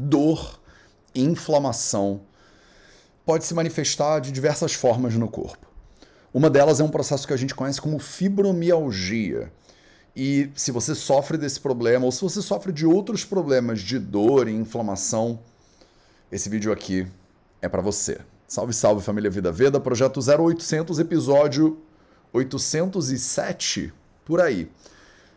dor, inflamação pode se manifestar de diversas formas no corpo. Uma delas é um processo que a gente conhece como fibromialgia. E se você sofre desse problema ou se você sofre de outros problemas de dor e inflamação, esse vídeo aqui é para você. Salve, salve família Vida Veda, projeto 0800, episódio 807 por aí.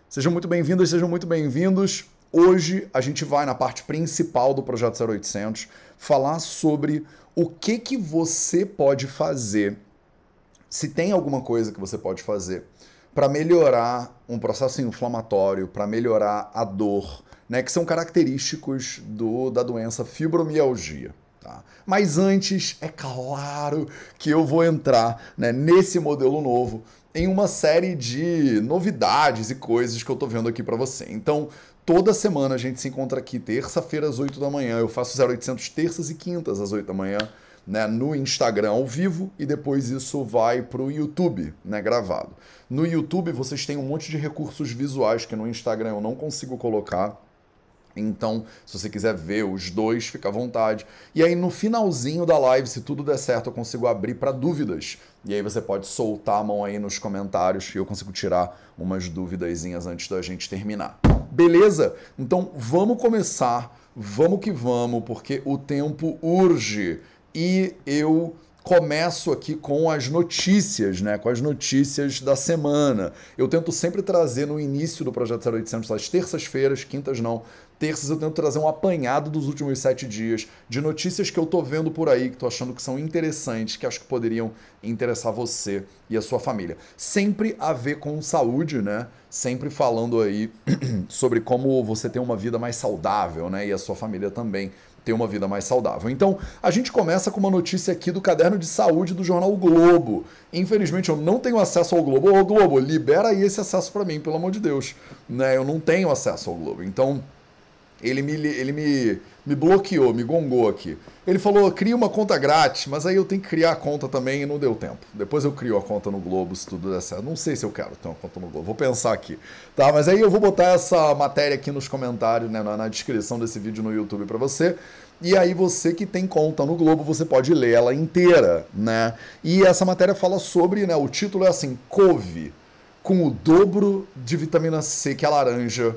Sejam muito bem-vindos, sejam muito bem-vindos. Hoje a gente vai na parte principal do projeto 0800 falar sobre o que que você pode fazer, se tem alguma coisa que você pode fazer para melhorar um processo inflamatório, para melhorar a dor, né, que são característicos do, da doença fibromialgia. Tá? Mas antes, é claro que eu vou entrar né, nesse modelo novo em uma série de novidades e coisas que eu tô vendo aqui para você. Então, toda semana a gente se encontra aqui, terça-feira às 8 da manhã. Eu faço 0800 terças e quintas às 8 da manhã, né, no Instagram ao vivo e depois isso vai pro YouTube, né, gravado. No YouTube vocês têm um monte de recursos visuais que no Instagram eu não consigo colocar. Então, se você quiser ver os dois, fica à vontade. E aí, no finalzinho da live, se tudo der certo, eu consigo abrir para dúvidas. E aí você pode soltar a mão aí nos comentários e eu consigo tirar umas dúvidas antes da gente terminar. Beleza? Então, vamos começar. Vamos que vamos, porque o tempo urge. E eu começo aqui com as notícias, né? Com as notícias da semana. Eu tento sempre trazer no início do projeto 0800, às terças-feiras, quintas não, terças eu tento trazer um apanhado dos últimos sete dias de notícias que eu tô vendo por aí, que tô achando que são interessantes, que acho que poderiam interessar você e a sua família. Sempre a ver com saúde, né? Sempre falando aí sobre como você ter uma vida mais saudável, né? E a sua família também ter uma vida mais saudável. Então, a gente começa com uma notícia aqui do caderno de saúde do jornal o Globo. Infelizmente, eu não tenho acesso ao Globo. Ô, Globo, libera aí esse acesso para mim, pelo amor de Deus. Né? Eu não tenho acesso ao Globo. Então, ele me, ele me, me bloqueou, me gongou aqui. Ele falou, cria uma conta grátis, mas aí eu tenho que criar a conta também e não deu tempo. Depois eu crio a conta no Globo, se tudo der certo. Não sei se eu quero ter uma conta no Globo, vou pensar aqui. Tá, mas aí eu vou botar essa matéria aqui nos comentários, né, na, na descrição desse vídeo no YouTube para você. E aí você que tem conta no Globo, você pode ler ela inteira, né? E essa matéria fala sobre, né, o título é assim, couve, com o dobro de vitamina C que a laranja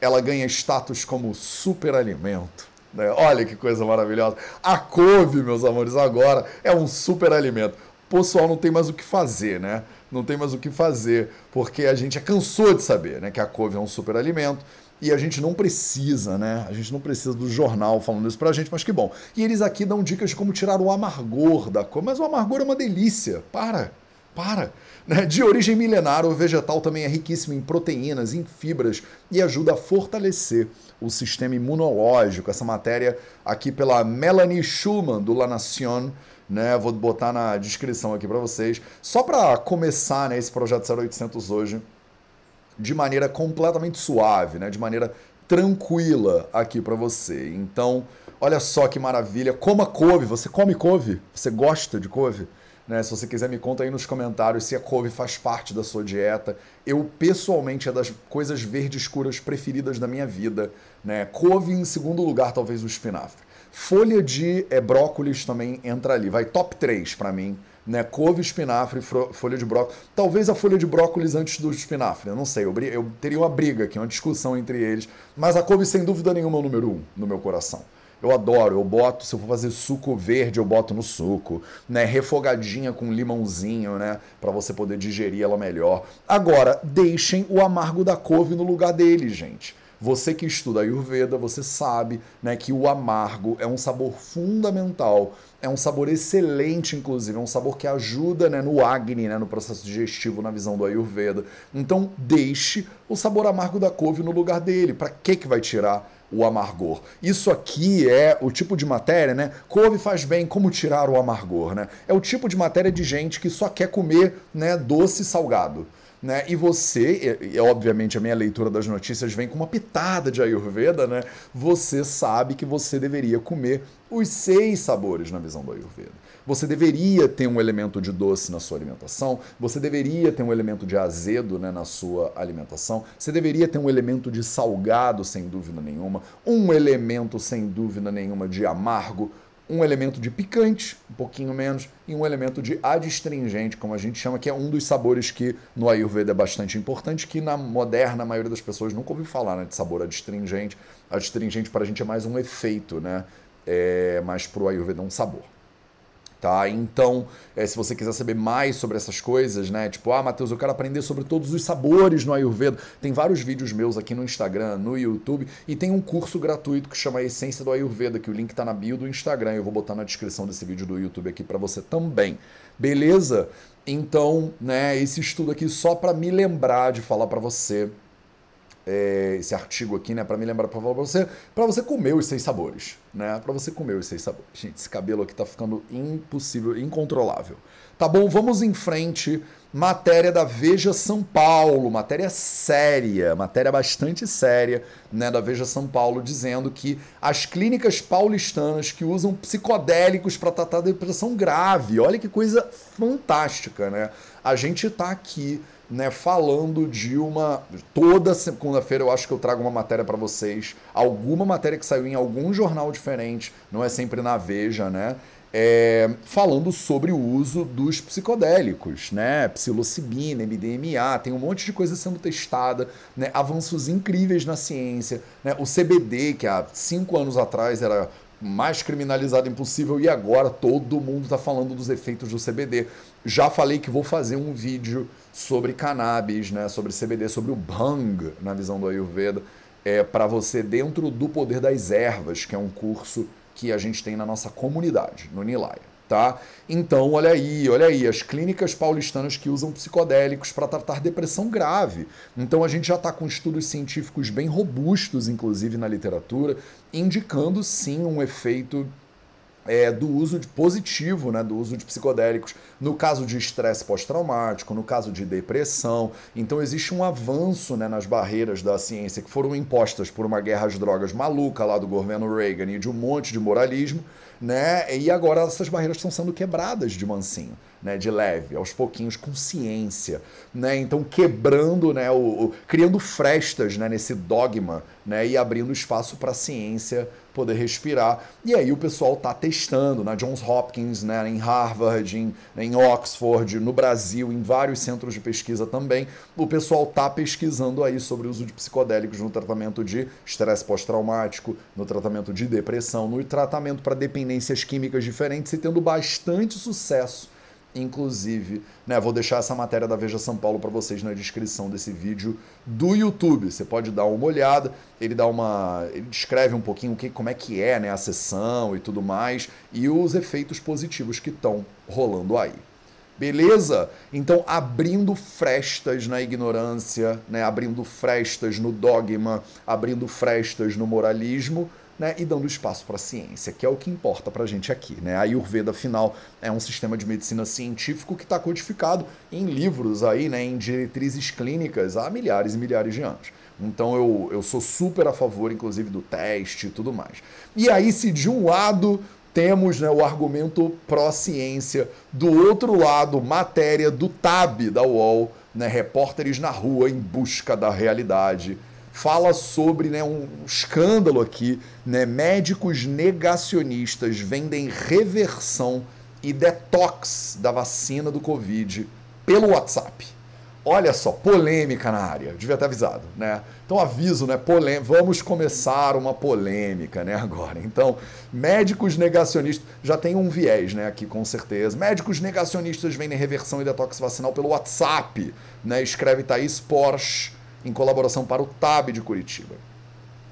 ela ganha status como superalimento. Né? Olha que coisa maravilhosa. A couve, meus amores, agora é um superalimento. O pessoal não tem mais o que fazer, né? Não tem mais o que fazer, porque a gente cansou de saber né, que a couve é um superalimento. E a gente não precisa, né? A gente não precisa do jornal falando isso pra gente, mas que bom. E eles aqui dão dicas de como tirar o amargor da couve. Mas o amargor é uma delícia. Para, para. Né? De origem milenar, o vegetal também é riquíssimo em proteínas, em fibras e ajuda a fortalecer o sistema imunológico. Essa matéria aqui pela Melanie Schulman, do La Nation, né? Vou botar na descrição aqui para vocês. Só para começar né, esse projeto 0800 hoje, de maneira completamente suave, né? de maneira tranquila aqui para você. Então, olha só que maravilha. Coma couve. Você come couve? Você gosta de couve? Né? Se você quiser, me conta aí nos comentários se a couve faz parte da sua dieta. Eu, pessoalmente, é das coisas verdes escuras preferidas da minha vida. Né? Couve, em segundo lugar, talvez o espinafre. Folha de é, brócolis também entra ali. Vai top 3 para mim. Né? Couve, espinafre, folha de brócolis. Talvez a folha de brócolis antes do espinafre. Eu não sei. Eu, eu teria uma briga aqui, uma discussão entre eles. Mas a couve, sem dúvida nenhuma, é o número um no meu coração. Eu adoro, eu boto, se eu for fazer suco verde, eu boto no suco, né? Refogadinha com limãozinho, né? Para você poder digerir ela melhor. Agora, deixem o amargo da couve no lugar dele, gente. Você que estuda Ayurveda, você sabe né, que o amargo é um sabor fundamental, é um sabor excelente, inclusive, é um sabor que ajuda né, no Agni, né, no processo digestivo, na visão do Ayurveda. Então, deixe o sabor amargo da couve no lugar dele. Para que, que vai tirar o amargor. Isso aqui é o tipo de matéria, né? Couve faz bem, como tirar o amargor, né? É o tipo de matéria de gente que só quer comer, né, doce e salgado. Né? E você, e, e, obviamente a minha leitura das notícias vem com uma pitada de Ayurveda, né? Você sabe que você deveria comer os seis sabores na visão do Ayurveda. Você deveria ter um elemento de doce na sua alimentação, você deveria ter um elemento de azedo né, na sua alimentação, você deveria ter um elemento de salgado, sem dúvida nenhuma, um elemento, sem dúvida nenhuma, de amargo, um elemento de picante, um pouquinho menos, e um elemento de adstringente, como a gente chama, que é um dos sabores que no Ayurveda é bastante importante, que na moderna a maioria das pessoas nunca ouviu falar né, de sabor adstringente. Adstringente para a gente é mais um efeito, né? É, mas para o Ayurveda é um sabor. Tá? Então, é, se você quiser saber mais sobre essas coisas, né? Tipo, ah, Matheus, eu quero aprender sobre todos os sabores no Ayurveda. Tem vários vídeos meus aqui no Instagram, no YouTube, e tem um curso gratuito que chama Essência do Ayurveda, que o link tá na bio do Instagram. Eu vou botar na descrição desse vídeo do YouTube aqui para você também. Beleza? Então, né, esse estudo aqui só para me lembrar de falar para você é, esse artigo aqui, né, para me lembrar para você, para você comer os seis sabores, né? Para você comer os seis sabores. Gente, esse cabelo aqui tá ficando impossível, incontrolável. Tá bom, vamos em frente. Matéria da Veja São Paulo, matéria séria, matéria bastante séria, né, da Veja São Paulo, dizendo que as clínicas paulistanas que usam psicodélicos para tratar depressão grave. Olha que coisa fantástica, né? A gente tá aqui né, falando de uma. Toda segunda-feira eu acho que eu trago uma matéria para vocês, alguma matéria que saiu em algum jornal diferente, não é sempre na Veja, né? É, falando sobre o uso dos psicodélicos, né? Psilocibina, MDMA, tem um monte de coisa sendo testada, né? Avanços incríveis na ciência, né? O CBD, que há cinco anos atrás era mais criminalizado impossível e agora todo mundo está falando dos efeitos do CBD. Já falei que vou fazer um vídeo sobre cannabis, né, sobre CBD, sobre o bhang na visão do Ayurveda, é para você dentro do poder das ervas, que é um curso que a gente tem na nossa comunidade, no Nilaya tá? Então, olha aí, olha aí, as clínicas paulistanas que usam psicodélicos para tratar depressão grave. Então, a gente já está com estudos científicos bem robustos, inclusive na literatura, indicando sim um efeito é, do uso de positivo, né, do uso de psicodélicos, no caso de estresse pós-traumático, no caso de depressão. Então existe um avanço né, nas barreiras da ciência que foram impostas por uma guerra às drogas maluca lá do governo Reagan e de um monte de moralismo né? E agora essas barreiras estão sendo quebradas de mansinho, né? De leve, aos pouquinhos, com ciência, né? Então quebrando, né? O, o criando frestas, né? Nesse dogma, né? E abrindo espaço para a ciência poder respirar. E aí o pessoal tá testando na Johns Hopkins, né? Em Harvard, em, em Oxford, no Brasil, em vários centros de pesquisa também. O pessoal tá pesquisando aí sobre o uso de psicodélicos no tratamento de estresse pós-traumático, no tratamento de depressão, no tratamento para dependência dependências químicas diferentes e tendo bastante sucesso. Inclusive, né, vou deixar essa matéria da Veja São Paulo para vocês na descrição desse vídeo do YouTube. Você pode dar uma olhada, ele dá uma, ele descreve um pouquinho o que, como é que é, né, a sessão e tudo mais e os efeitos positivos que estão rolando aí. Beleza? Então, abrindo frestas na ignorância, né? abrindo frestas no dogma, abrindo frestas no moralismo, né, e dando espaço para a ciência, que é o que importa para a gente aqui. Né? A Ayurveda, afinal, é um sistema de medicina científico que está codificado em livros, aí, né, em diretrizes clínicas há milhares e milhares de anos. Então eu, eu sou super a favor, inclusive, do teste e tudo mais. E aí, se de um lado temos né, o argumento pró-ciência, do outro lado, matéria do TAB da UOL, né, repórteres na rua em busca da realidade fala sobre né, um escândalo aqui, né, médicos negacionistas vendem reversão e detox da vacina do Covid pelo WhatsApp. Olha só, polêmica na área, devia ter avisado, né? Então aviso, né? Vamos começar uma polêmica, né? Agora. Então, médicos negacionistas já tem um viés, né? Aqui com certeza. Médicos negacionistas vendem reversão e detox vacinal pelo WhatsApp, né? Escreve Thaís Porsche em colaboração para o TAB de Curitiba.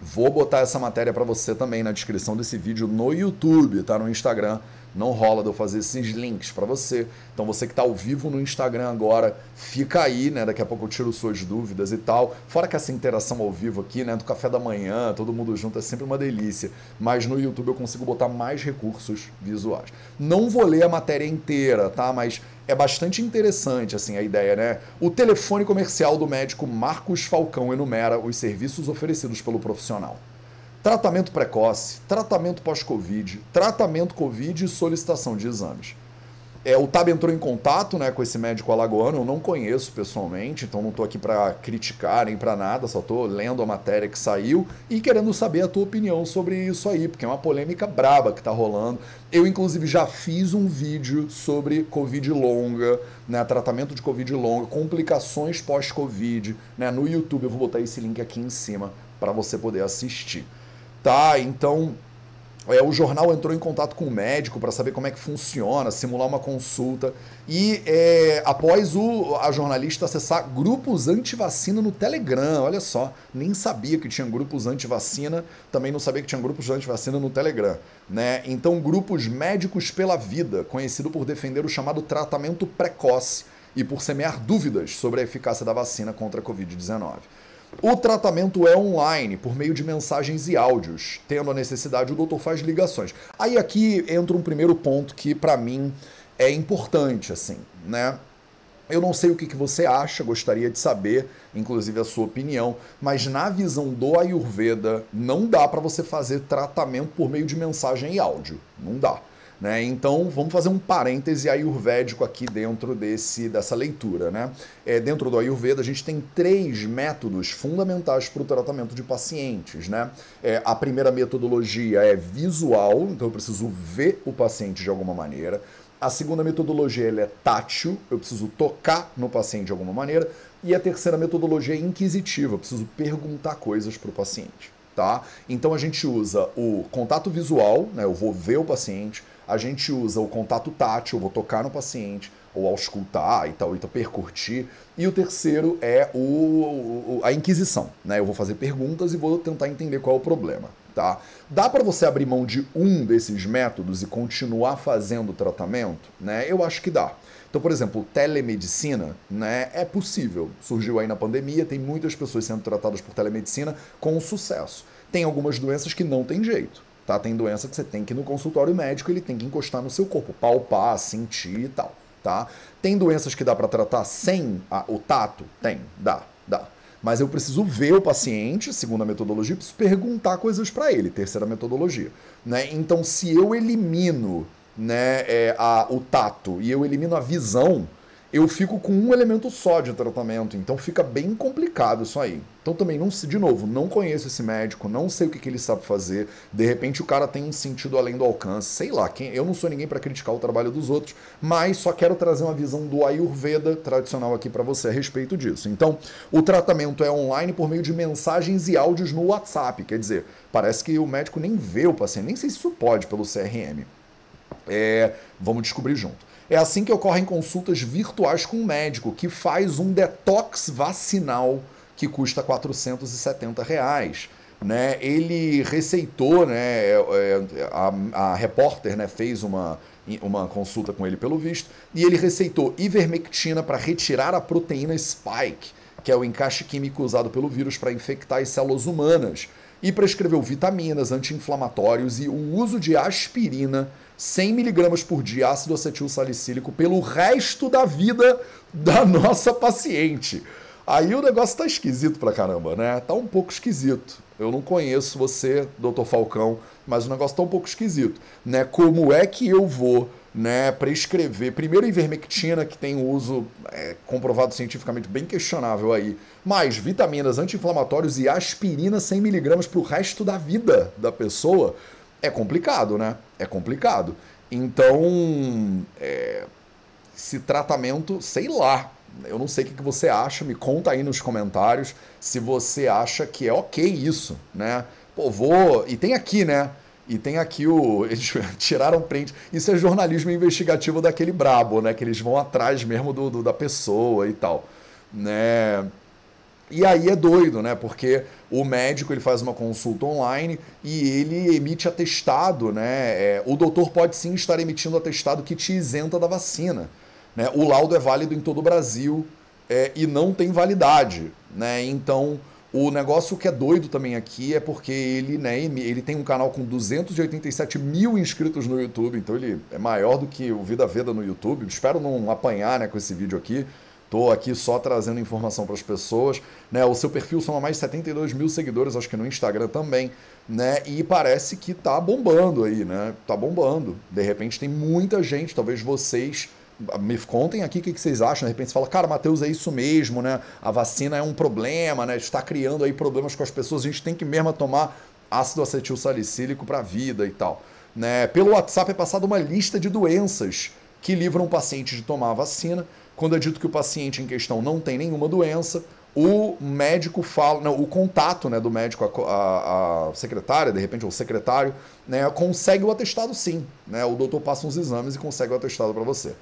Vou botar essa matéria para você também na descrição desse vídeo no YouTube, tá? No Instagram. Não rola de eu fazer esses links para você. Então você que está ao vivo no Instagram agora, fica aí, né? Daqui a pouco eu tiro suas dúvidas e tal. Fora que essa interação ao vivo aqui, né? Do café da manhã, todo mundo junto, é sempre uma delícia. Mas no YouTube eu consigo botar mais recursos visuais. Não vou ler a matéria inteira, tá? Mas é bastante interessante assim a ideia, né? O telefone comercial do médico Marcos Falcão enumera os serviços oferecidos pelo profissional. Tratamento precoce, tratamento pós-Covid, tratamento Covid e solicitação de exames. É, o Tab entrou em contato né, com esse médico alagoano, eu não conheço pessoalmente, então não estou aqui para criticar nem para nada, só estou lendo a matéria que saiu e querendo saber a tua opinião sobre isso aí, porque é uma polêmica braba que está rolando. Eu, inclusive, já fiz um vídeo sobre Covid longa, né, tratamento de Covid longa, complicações pós-Covid, né, no YouTube. Eu vou botar esse link aqui em cima para você poder assistir. Tá? Então, é, o jornal entrou em contato com o médico para saber como é que funciona, simular uma consulta. E é, após o, a jornalista acessar grupos anti-vacina no Telegram, olha só, nem sabia que tinha grupos anti-vacina, também não sabia que tinha grupos anti-vacina no Telegram. Né? Então, grupos Médicos pela Vida, conhecido por defender o chamado tratamento precoce e por semear dúvidas sobre a eficácia da vacina contra a Covid-19. O tratamento é online, por meio de mensagens e áudios. Tendo a necessidade, o doutor faz ligações. Aí aqui entra um primeiro ponto que para mim é importante, assim, né? Eu não sei o que, você acha, gostaria de saber, inclusive a sua opinião, mas na visão do Ayurveda, não dá para você fazer tratamento por meio de mensagem e áudio. Não dá. Né? Então, vamos fazer um parêntese ayurvédico aqui dentro desse, dessa leitura. Né? É, dentro do Ayurveda, a gente tem três métodos fundamentais para o tratamento de pacientes. Né? É, a primeira metodologia é visual, então eu preciso ver o paciente de alguma maneira. A segunda metodologia é tátil, eu preciso tocar no paciente de alguma maneira. E a terceira metodologia é inquisitiva, eu preciso perguntar coisas para o paciente. Tá? Então a gente usa o contato visual, né? eu vou ver o paciente, a gente usa o contato tátil, vou tocar no paciente, ou auscultar e tal, então percurtir. E o terceiro é o, o, a inquisição, né? Eu vou fazer perguntas e vou tentar entender qual é o problema, tá? Dá para você abrir mão de um desses métodos e continuar fazendo o tratamento, né? Eu acho que dá. Então, por exemplo, telemedicina, né, é possível. Surgiu aí na pandemia, tem muitas pessoas sendo tratadas por telemedicina com sucesso. Tem algumas doenças que não tem jeito. Tá? Tem doença que você tem que ir no consultório médico, ele tem que encostar no seu corpo, palpar, sentir e tal. Tá? Tem doenças que dá para tratar sem a, o tato? Tem, dá, dá. Mas eu preciso ver o paciente, segundo a metodologia, preciso perguntar coisas para ele, terceira metodologia. Né? Então, se eu elimino né, é, a, o tato e eu elimino a visão, eu fico com um elemento só de tratamento, então fica bem complicado isso aí. Então também não de novo, não conheço esse médico, não sei o que, que ele sabe fazer. De repente o cara tem um sentido além do alcance, sei lá. Quem, eu não sou ninguém para criticar o trabalho dos outros, mas só quero trazer uma visão do Ayurveda tradicional aqui para você a respeito disso. Então o tratamento é online por meio de mensagens e áudios no WhatsApp, quer dizer, parece que o médico nem vê o paciente, nem sei se isso pode pelo CRM. É, vamos descobrir junto. É assim que ocorrem consultas virtuais com um médico, que faz um detox vacinal que custa 470 reais. Né? Ele receitou, né, é, é, a, a repórter né, fez uma, uma consulta com ele pelo visto, e ele receitou ivermectina para retirar a proteína spike, que é o encaixe químico usado pelo vírus para infectar as células humanas, e prescreveu vitaminas, anti-inflamatórios e o uso de aspirina 100mg por dia ácido acetil salicílico pelo resto da vida da nossa paciente. Aí o negócio tá esquisito pra caramba, né? Tá um pouco esquisito. Eu não conheço você, doutor Falcão, mas o negócio tá um pouco esquisito, né? Como é que eu vou, né, prescrever primeiro ivermectina, que tem uso é, comprovado cientificamente bem questionável aí, mais vitaminas anti-inflamatórios e aspirina 100mg pro resto da vida da pessoa? É complicado, né? É complicado. Então, é, esse tratamento, sei lá. Eu não sei o que você acha, me conta aí nos comentários se você acha que é ok isso, né? Pô, vou. E tem aqui, né? E tem aqui o. Eles tiraram print. Isso é jornalismo investigativo daquele brabo, né? Que eles vão atrás mesmo do, do da pessoa e tal. Né? E aí é doido, né? Porque o médico ele faz uma consulta online e ele emite atestado, né? É, o doutor pode sim estar emitindo atestado que te isenta da vacina. Né? O laudo é válido em todo o Brasil é, e não tem validade, né? Então O negócio que é doido também aqui é porque ele, né, ele tem um canal com 287 mil inscritos no YouTube, então ele é maior do que o Vida Veda no YouTube. Espero não apanhar né, com esse vídeo aqui. Tô aqui só trazendo informação para as pessoas. Né? O seu perfil são mais de 72 mil seguidores, acho que no Instagram também. Né? E parece que tá bombando aí, né? Tá bombando. De repente tem muita gente, talvez vocês me contem aqui o que vocês acham. De repente você fala, cara, Matheus, é isso mesmo, né? A vacina é um problema, né? Está criando aí problemas com as pessoas. A gente tem que mesmo tomar ácido acetil salicílico para a vida e tal. Né? Pelo WhatsApp é passada uma lista de doenças que livram o paciente de tomar a vacina. Quando é dito que o paciente em questão não tem nenhuma doença, o médico fala, não, o contato né, do médico, a, a, secretária, de repente, ou secretário, né, consegue o atestado sim. Né, o doutor passa uns exames e consegue o atestado para você.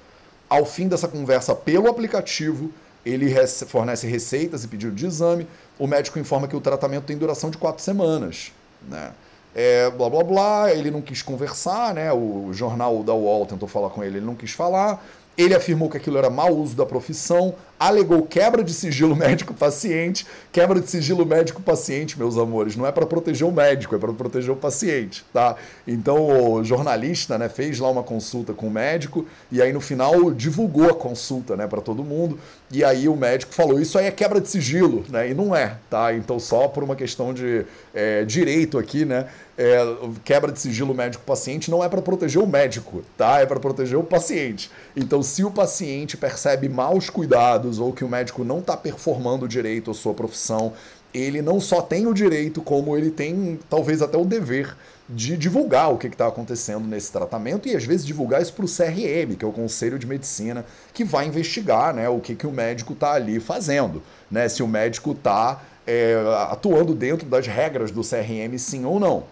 Ao fim dessa conversa pelo aplicativo, ele fornece receitas e pedido de exame. O médico informa que o tratamento tem duração de quatro semanas. Né? É, blá blá blá, ele não quis conversar, né? O jornal da UOL tentou falar com ele, ele não quis falar. Ele afirmou que aquilo era mau uso da profissão, alegou quebra de sigilo médico-paciente. Quebra de sigilo médico-paciente, meus amores, não é para proteger o médico, é para proteger o paciente, tá? Então o jornalista, né, fez lá uma consulta com o médico e aí no final divulgou a consulta, né, para todo mundo. E aí o médico falou: Isso aí é quebra de sigilo, né? E não é, tá? Então, só por uma questão de é, direito aqui, né? É, quebra de sigilo médico-paciente não é para proteger o médico, tá? É para proteger o paciente. Então, se o paciente percebe maus cuidados ou que o médico não está performando direito a sua profissão, ele não só tem o direito, como ele tem talvez até o dever de divulgar o que está acontecendo nesse tratamento e às vezes divulgar isso para o CRM, que é o Conselho de Medicina, que vai investigar né, o que, que o médico está ali fazendo, né, se o médico está é, atuando dentro das regras do CRM, sim ou não.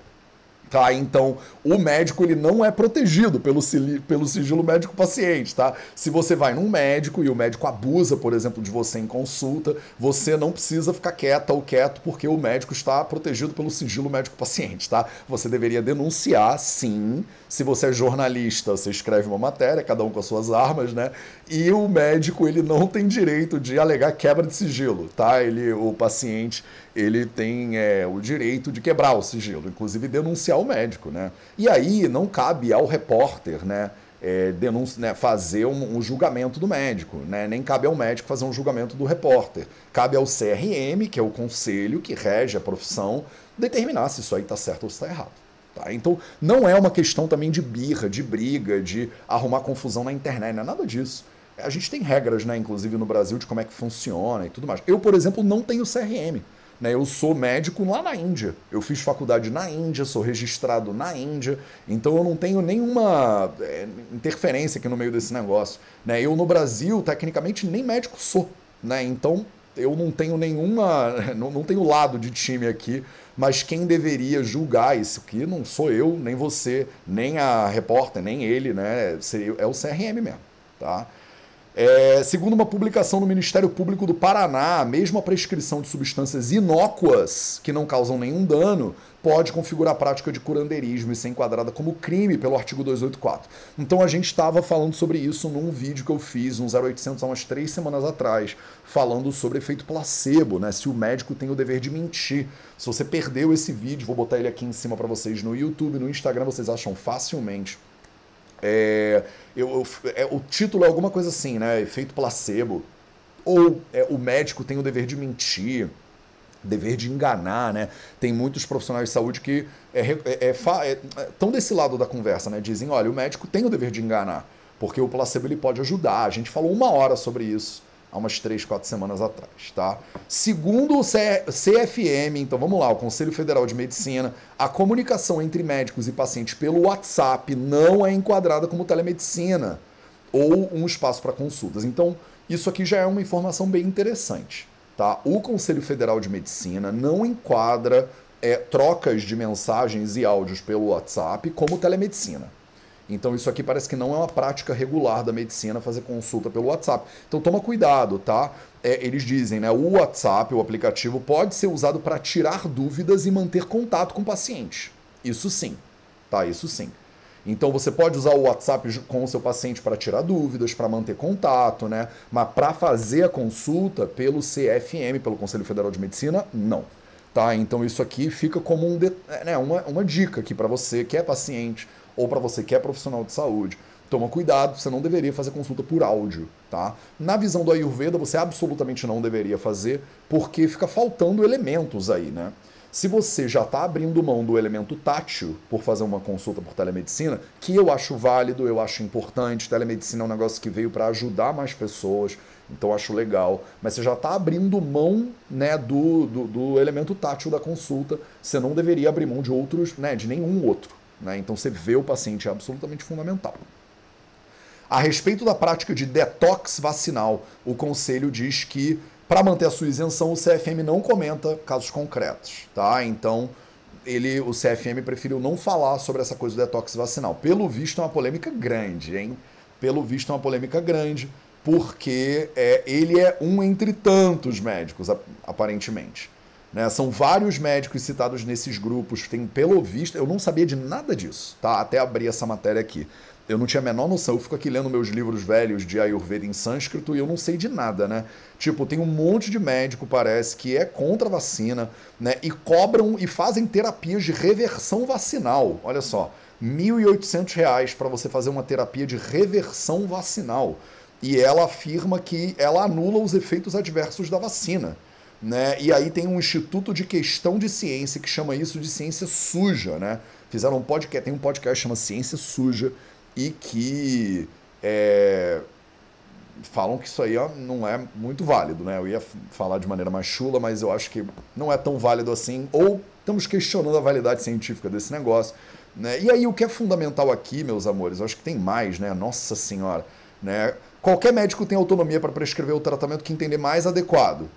Tá? Então, o médico ele não é protegido pelo, pelo sigilo médico-paciente, tá? Se você vai num médico e o médico abusa, por exemplo, de você em consulta, você não precisa ficar quieta ou quieto porque o médico está protegido pelo sigilo médico-paciente, tá? Você deveria denunciar, sim. Se você é jornalista, você escreve uma matéria, cada um com as suas armas, né? E o médico, ele não tem direito de alegar quebra de sigilo, tá? Ele, o paciente, ele tem é, o direito de quebrar o sigilo, inclusive denunciar médico, né? E aí não cabe ao repórter, né? É, denúncia, né, fazer um, um, julgamento do médico, né? nem cabe ao médico fazer um julgamento do repórter. Cabe ao CRM, que é o conselho que rege a profissão, determinar se isso aí está certo ou se está errado. Tá? Então não é uma questão também de birra, de briga, de arrumar confusão na internet, não é nada disso. A gente tem regras, né, inclusive no Brasil, de como é que funciona e tudo mais. Eu, por exemplo, não tenho CRM. Né? Eu sou médico lá na Índia. Eu fiz faculdade na Índia, sou registrado na Índia, então eu não tenho nenhuma é, interferência aqui no meio desse negócio. Né? Eu no Brasil, tecnicamente, nem médico sou. Né? Então eu não tenho nenhuma. Não, não tenho lado de time aqui, mas quem deveria julgar isso aqui não sou eu, nem você, nem a repórter, nem ele, né? É o CRM mesmo. Tá? É, segundo uma publicação no Ministério Público do Paraná, mesmo a prescrição de substâncias inócuas que não causam nenhum dano pode configurar a prática de curandeirismo e ser enquadrada como crime pelo artigo 284. Então a gente estava falando sobre isso num vídeo que eu fiz, um 0800 há umas três semanas atrás, falando sobre efeito placebo, né? Se o médico tem o dever de mentir. Se você perdeu esse vídeo, vou botar ele aqui em cima para vocês no YouTube, no Instagram, vocês acham facilmente. É, eu, eu, é, o título é alguma coisa assim, né? Efeito placebo. Ou é, o médico tem o dever de mentir, dever de enganar, né? Tem muitos profissionais de saúde que estão é, é, é, desse lado da conversa, né? Dizem, olha, o médico tem o dever de enganar, porque o placebo ele pode ajudar. A gente falou uma hora sobre isso há umas três, quatro semanas atrás, tá? Segundo o CFM, então vamos lá, o Conselho Federal de Medicina, a comunicação entre médicos e pacientes pelo WhatsApp não é enquadrada como telemedicina ou um espaço para consultas. Então, isso aqui já é uma informação bem interessante, tá? O Conselho Federal de Medicina não enquadra é, trocas de mensagens e áudios pelo WhatsApp como telemedicina. Então isso aqui parece que não é uma prática regular da medicina fazer consulta pelo WhatsApp. Então toma cuidado, tá? É, eles dizem, né? O WhatsApp, o aplicativo, pode ser usado para tirar dúvidas e manter contato com o paciente. Isso sim, tá? Isso sim. Então você pode usar o WhatsApp com o seu paciente para tirar dúvidas, para manter contato, né? Mas para fazer a consulta pelo CFM, pelo Conselho Federal de Medicina, não. Tá? Então isso aqui fica como um, é, né, uma, uma dica aqui para você que é paciente ou para você que é profissional de saúde. Toma cuidado, você não deveria fazer consulta por áudio, tá? Na visão do Ayurveda, você absolutamente não deveria fazer, porque fica faltando elementos aí, né? Se você já está abrindo mão do elemento tátil por fazer uma consulta por telemedicina, que eu acho válido, eu acho importante, telemedicina é um negócio que veio para ajudar mais pessoas, então acho legal, mas você já está abrindo mão né, do, do, do, elemento tátil da consulta, você não deveria abrir mão de outros, né, de nenhum outro. Né? Então você vê o paciente é absolutamente fundamental. A respeito da prática de detox vacinal, o conselho diz que para manter a sua isenção, o CFM não comenta casos concretos, tá? Então, ele, o CFM preferiu não falar sobre essa coisa do detox vacinal. Pelo visto, é uma polêmica grande, hein? Pelo visto, é uma polêmica grande, porque é, ele é um entre tantos médicos, aparentemente. Né? São vários médicos citados nesses grupos. Tem, pelo visto, eu não sabia de nada disso, tá? Até abrir essa matéria aqui. Eu não tinha a menor noção. Eu fico aqui lendo meus livros velhos de Ayurveda em sânscrito e eu não sei de nada, né? Tipo, tem um monte de médico, parece, que é contra a vacina, né? E cobram e fazem terapias de reversão vacinal. Olha só, R$ 1.800 para você fazer uma terapia de reversão vacinal. E ela afirma que ela anula os efeitos adversos da vacina. Né? E aí tem um instituto de questão de ciência que chama isso de ciência suja, né? Fizeram um podcast, tem um podcast que chama Ciência Suja, e que é, falam que isso aí não é muito válido, né? Eu ia falar de maneira mais chula, mas eu acho que não é tão válido assim, ou estamos questionando a validade científica desse negócio. Né? E aí o que é fundamental aqui, meus amores, eu acho que tem mais, né? Nossa Senhora, né? Qualquer médico tem autonomia para prescrever o tratamento que entender mais adequado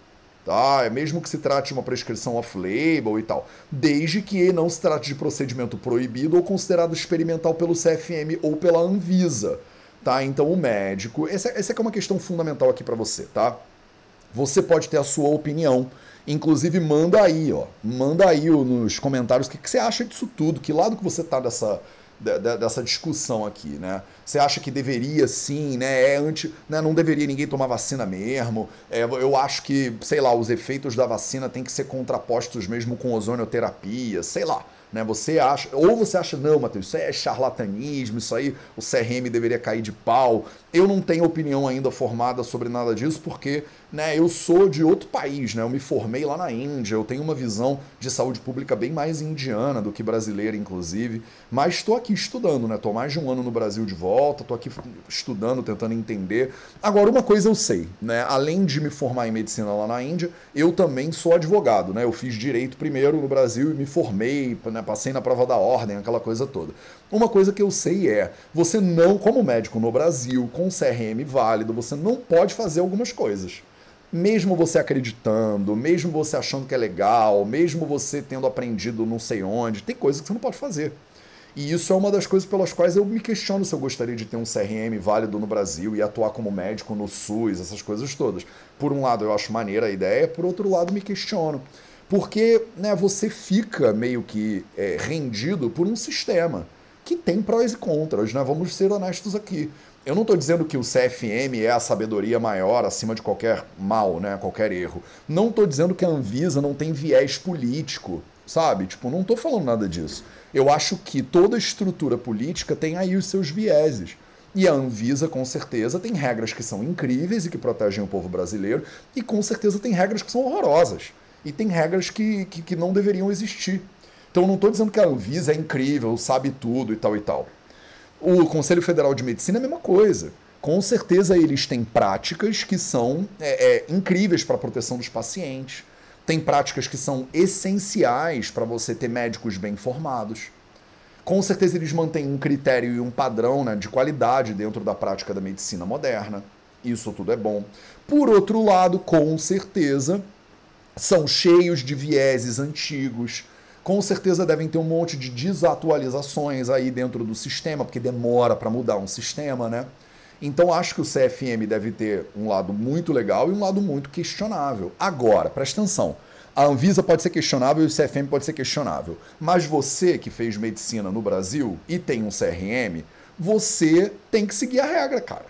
tá? É mesmo que se trate de uma prescrição off-label e tal, desde que não se trate de procedimento proibido ou considerado experimental pelo CFM ou pela Anvisa, tá? Então o médico, essa, essa é uma questão fundamental aqui para você, tá? Você pode ter a sua opinião, inclusive manda aí, ó, manda aí nos comentários o que, que você acha disso tudo, que lado que você tá dessa dessa discussão aqui, né? Você acha que deveria sim, né? É anti, né? Não deveria ninguém tomar vacina mesmo. É, eu acho que, sei lá, os efeitos da vacina têm que ser contrapostos mesmo com ozonioterapia, sei lá. Né? Você acha, ou você acha, não, Matheus, isso é charlatanismo, isso aí o CRM deveria cair de pau. Eu não tenho opinião ainda formada sobre nada disso, porque né, eu sou de outro país, né? Eu me formei lá na Índia, eu tenho uma visão de saúde pública bem mais indiana do que brasileira, inclusive. Mas estou aqui estudando, né? Estou mais de um ano no Brasil de volta, estou aqui estudando, tentando entender. Agora, uma coisa eu sei, né? Além de me formar em medicina lá na Índia, eu também sou advogado, né? Eu fiz direito primeiro no Brasil e me formei, né? passei na prova da ordem, aquela coisa toda. Uma coisa que eu sei é, você não, como médico no Brasil, com CRM válido, você não pode fazer algumas coisas mesmo você acreditando, mesmo você achando que é legal, mesmo você tendo aprendido não sei onde, tem coisas que você não pode fazer. E isso é uma das coisas pelas quais eu me questiono se eu gostaria de ter um CRM válido no Brasil e atuar como médico no SUS, essas coisas todas. Por um lado, eu acho maneira a ideia, por outro lado, me questiono. Porque né, você fica meio que é, rendido por um sistema que tem prós e contras, né? Vamos ser honestos aqui. Eu não estou dizendo que o CFM é a sabedoria maior acima de qualquer mal, né? Qualquer erro. Não estou dizendo que a Anvisa não tem viés político, sabe? Tipo, não estou falando nada disso. Eu acho que toda estrutura política tem aí os seus vieses. E a Anvisa, com certeza, tem regras que são incríveis e que protegem o povo brasileiro, e com certeza tem regras que são horrorosas. E tem regras que, que, que não deveriam existir. Então não estou dizendo que a Anvisa é incrível, sabe tudo e tal e tal. O Conselho Federal de Medicina é a mesma coisa. Com certeza eles têm práticas que são é, é, incríveis para a proteção dos pacientes tem práticas que são essenciais para você ter médicos bem formados. Com certeza eles mantêm um critério e um padrão né, de qualidade dentro da prática da medicina moderna. Isso tudo é bom. Por outro lado, com certeza, são cheios de vieses antigos. Com certeza devem ter um monte de desatualizações aí dentro do sistema, porque demora para mudar um sistema, né? Então acho que o CFM deve ter um lado muito legal e um lado muito questionável. Agora, presta atenção. A Anvisa pode ser questionável e o CFM pode ser questionável. Mas você que fez medicina no Brasil e tem um CRM, você tem que seguir a regra, cara.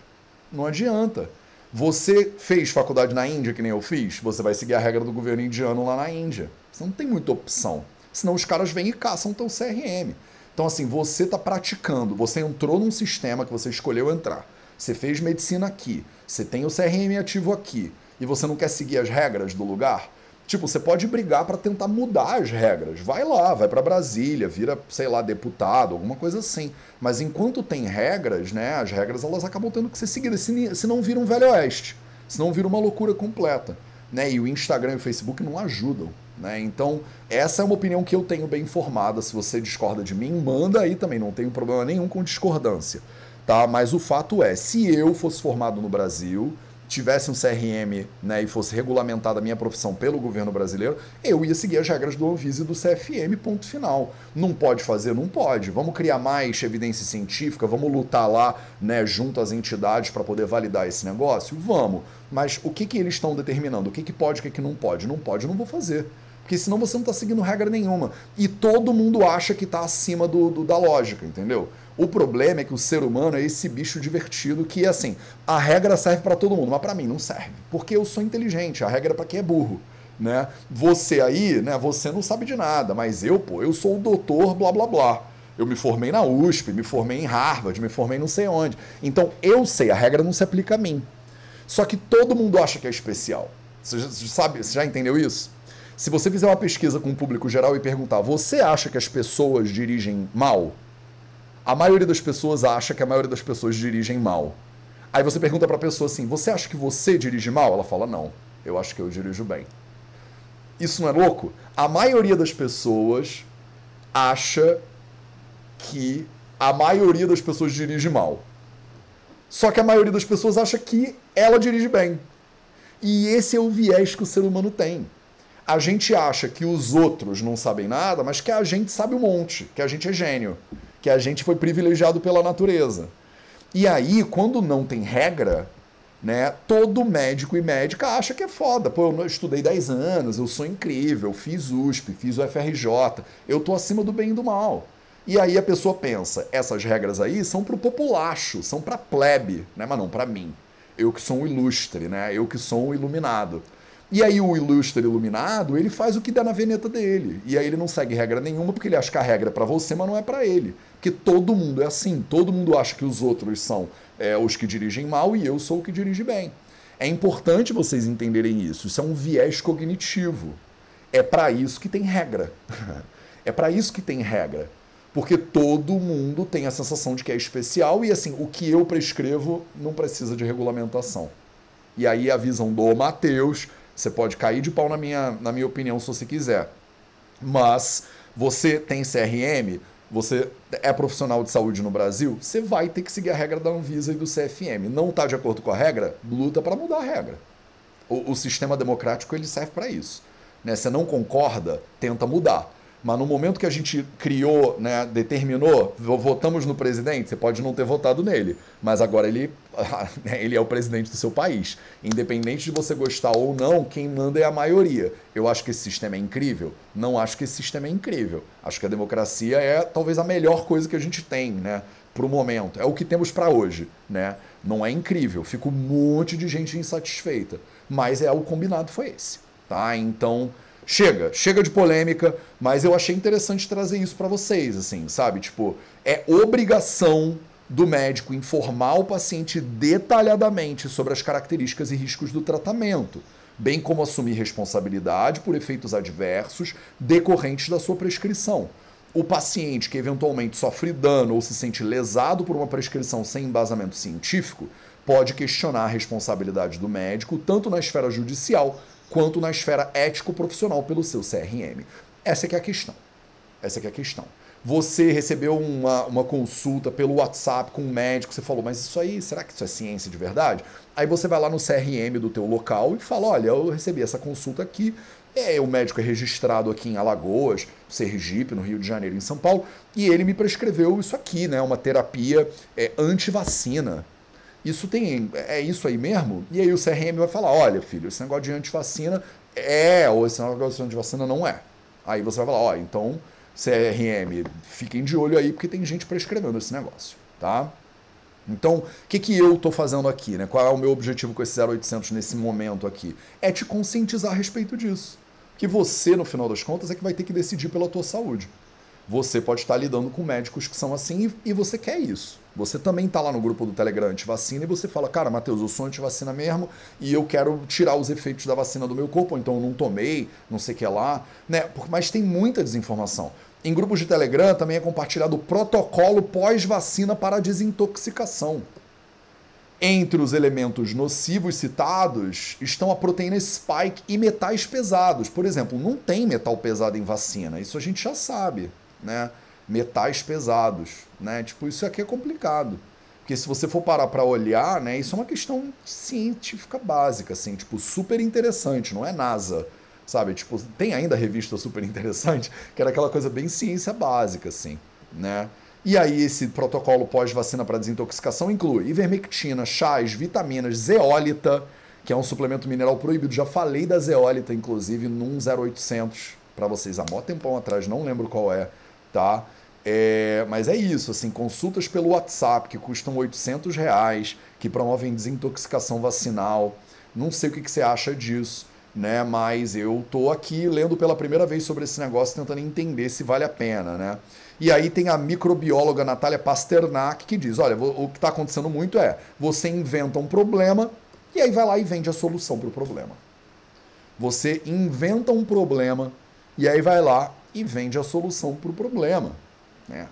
Não adianta. Você fez faculdade na Índia, que nem eu fiz, você vai seguir a regra do governo indiano lá na Índia. Você não tem muita opção. Senão os caras vêm e caçam teu CRM. Então, assim, você está praticando, você entrou num sistema que você escolheu entrar. Você fez medicina aqui, você tem o CRM ativo aqui, e você não quer seguir as regras do lugar, Tipo, você pode brigar para tentar mudar as regras. Vai lá, vai para Brasília, vira, sei lá, deputado, alguma coisa assim. Mas enquanto tem regras, né, as regras elas acabam tendo que ser seguidas, se não vira um velho oeste, se não vira uma loucura completa. Né? E o Instagram e o Facebook não ajudam. Né? Então, essa é uma opinião que eu tenho bem informada. Se você discorda de mim, manda aí também, não tenho problema nenhum com discordância. Tá? Mas o fato é, se eu fosse formado no Brasil, tivesse um CRM né, e fosse regulamentada a minha profissão pelo governo brasileiro, eu ia seguir as regras do Anvisa e do CFM, ponto final. Não pode fazer? Não pode. Vamos criar mais evidência científica, vamos lutar lá né, junto às entidades para poder validar esse negócio? Vamos. Mas o que, que eles estão determinando? O que, que pode, o que, que não pode? Não pode, não vou fazer. Porque senão você não está seguindo regra nenhuma. E todo mundo acha que está acima do, do, da lógica, entendeu? O problema é que o ser humano é esse bicho divertido que, assim, a regra serve para todo mundo, mas para mim não serve. Porque eu sou inteligente, a regra é para quem é burro. Né? Você aí, né, você não sabe de nada, mas eu, pô, eu sou o doutor blá blá blá. Eu me formei na USP, me formei em Harvard, me formei não sei onde. Então eu sei, a regra não se aplica a mim. Só que todo mundo acha que é especial. Você já, sabe, você já entendeu isso? Se você fizer uma pesquisa com o público geral e perguntar, você acha que as pessoas dirigem mal? A maioria das pessoas acha que a maioria das pessoas dirigem mal. Aí você pergunta para a pessoa assim: Você acha que você dirige mal? Ela fala: Não, eu acho que eu dirijo bem. Isso não é louco? A maioria das pessoas acha que a maioria das pessoas dirige mal. Só que a maioria das pessoas acha que ela dirige bem. E esse é o viés que o ser humano tem. A gente acha que os outros não sabem nada, mas que a gente sabe um monte, que a gente é gênio que a gente foi privilegiado pela natureza. E aí, quando não tem regra, né, todo médico e médica acha que é foda. Pô, eu estudei 10 anos, eu sou incrível, fiz USP, fiz o FRJ, eu tô acima do bem e do mal. E aí a pessoa pensa, essas regras aí são pro populacho, são pra plebe, né, mas não para mim. Eu que sou um ilustre, né? Eu que sou um iluminado. E aí o ilustre iluminado, ele faz o que dá na veneta dele. E aí ele não segue regra nenhuma porque ele acha que a regra é para você, mas não é para ele. Porque todo mundo é assim, todo mundo acha que os outros são é, os que dirigem mal e eu sou o que dirige bem. É importante vocês entenderem isso. Isso é um viés cognitivo. É para isso que tem regra. é para isso que tem regra. Porque todo mundo tem a sensação de que é especial e assim, o que eu prescrevo não precisa de regulamentação. E aí a visão do Mateus você pode cair de pau na minha, na minha opinião se você quiser. Mas você tem CRM, você é profissional de saúde no Brasil, você vai ter que seguir a regra da Anvisa e do CFM. Não está de acordo com a regra? Luta para mudar a regra. O, o, sistema democrático ele serve para isso. Né? Você não concorda, tenta mudar. Mas no momento que a gente criou, né, determinou, votamos no presidente, você pode não ter votado nele, mas agora ele, né, ele é o presidente do seu país. Independente de você gostar ou não, quem manda é a maioria. Eu acho que esse sistema é incrível? Não acho que esse sistema é incrível. Acho que a democracia é talvez a melhor coisa que a gente tem, né? Para o momento. É o que temos para hoje, né? Não é incrível. Fica um monte de gente insatisfeita. Mas é o combinado foi esse, tá? Então chega, chega de polêmica, mas eu achei interessante trazer isso para vocês, assim, sabe? Tipo, é obrigação do médico informar o paciente detalhadamente sobre as características e riscos do tratamento, bem como assumir responsabilidade por efeitos adversos decorrentes da sua prescrição. O paciente que eventualmente sofre dano ou se sente lesado por uma prescrição sem embasamento científico pode questionar a responsabilidade do médico, tanto na esfera judicial quanto na esfera ético-profissional pelo seu CRM. Essa é, é a questão. Essa é, é a questão. Você recebeu uma, uma consulta pelo WhatsApp com um médico, você falou, mas isso aí, será que isso é ciência de verdade? Aí você vai lá no CRM do teu local e fala, olha, eu recebi essa consulta aqui, é, o médico é registrado aqui em Alagoas, Sergipe, no Rio de Janeiro, em São Paulo, e ele me prescreveu isso aqui, né, uma terapia é, antivacina isso tem. É isso aí mesmo? E aí o CRM vai falar: olha, filho, esse negócio de antivacina é, ou esse negócio de vacina não é. Aí você vai falar, ó, então CRM, fiquem de olho aí porque tem gente prescrevendo esse negócio, tá? Então, o que, que eu estou fazendo aqui? Né? Qual é o meu objetivo com esse 0800 nesse momento aqui? É te conscientizar a respeito disso. Que você, no final das contas, é que vai ter que decidir pela tua saúde. Você pode estar lidando com médicos que são assim e, e você quer isso. Você também está lá no grupo do Telegram anti-vacina e você fala, cara, Matheus, eu sou anti-vacina mesmo e eu quero tirar os efeitos da vacina do meu corpo, então eu não tomei, não sei o que lá, né? Mas tem muita desinformação. Em grupos de Telegram também é compartilhado o protocolo pós-vacina para desintoxicação. Entre os elementos nocivos citados estão a proteína spike e metais pesados. Por exemplo, não tem metal pesado em vacina, isso a gente já sabe né? Metais pesados, né? Tipo, isso aqui é complicado. Porque se você for parar para olhar, né, isso é uma questão científica básica, assim, tipo, super interessante, não é NASA, sabe? Tipo, tem ainda revista super interessante, que era aquela coisa bem ciência básica, assim, né? E aí esse protocolo pós-vacina para desintoxicação inclui ivermectina, chás, vitaminas, zeólita, que é um suplemento mineral proibido. Já falei da zeólita, inclusive, num 0800 para vocês há mó tempão atrás, não lembro qual é tá? É, mas é isso, assim, consultas pelo WhatsApp que custam 800 reais, que promovem desintoxicação vacinal. Não sei o que, que você acha disso, né? Mas eu tô aqui lendo pela primeira vez sobre esse negócio, tentando entender se vale a pena, né? E aí tem a microbióloga Natália Pasternak que diz: olha, o que está acontecendo muito é você inventa um problema e aí vai lá e vende a solução para o problema. Você inventa um problema e aí vai lá e vende a solução para o problema. Né?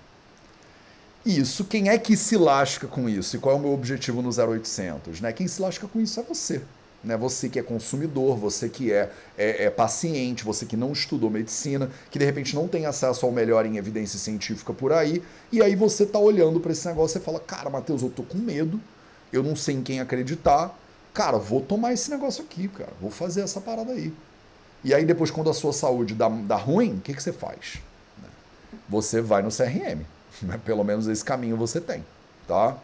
Isso, quem é que se lasca com isso? E qual é o meu objetivo no 0800? Né? Quem se lasca com isso é você. Né? Você que é consumidor, você que é, é, é paciente, você que não estudou medicina, que de repente não tem acesso ao melhor em evidência científica por aí, e aí você está olhando para esse negócio e fala: Cara, Matheus, eu tô com medo, eu não sei em quem acreditar, cara, vou tomar esse negócio aqui, cara, vou fazer essa parada aí. E aí depois, quando a sua saúde dá, dá ruim, o que, que você faz? Você vai no CRM. Né? Pelo menos esse caminho você tem, tá?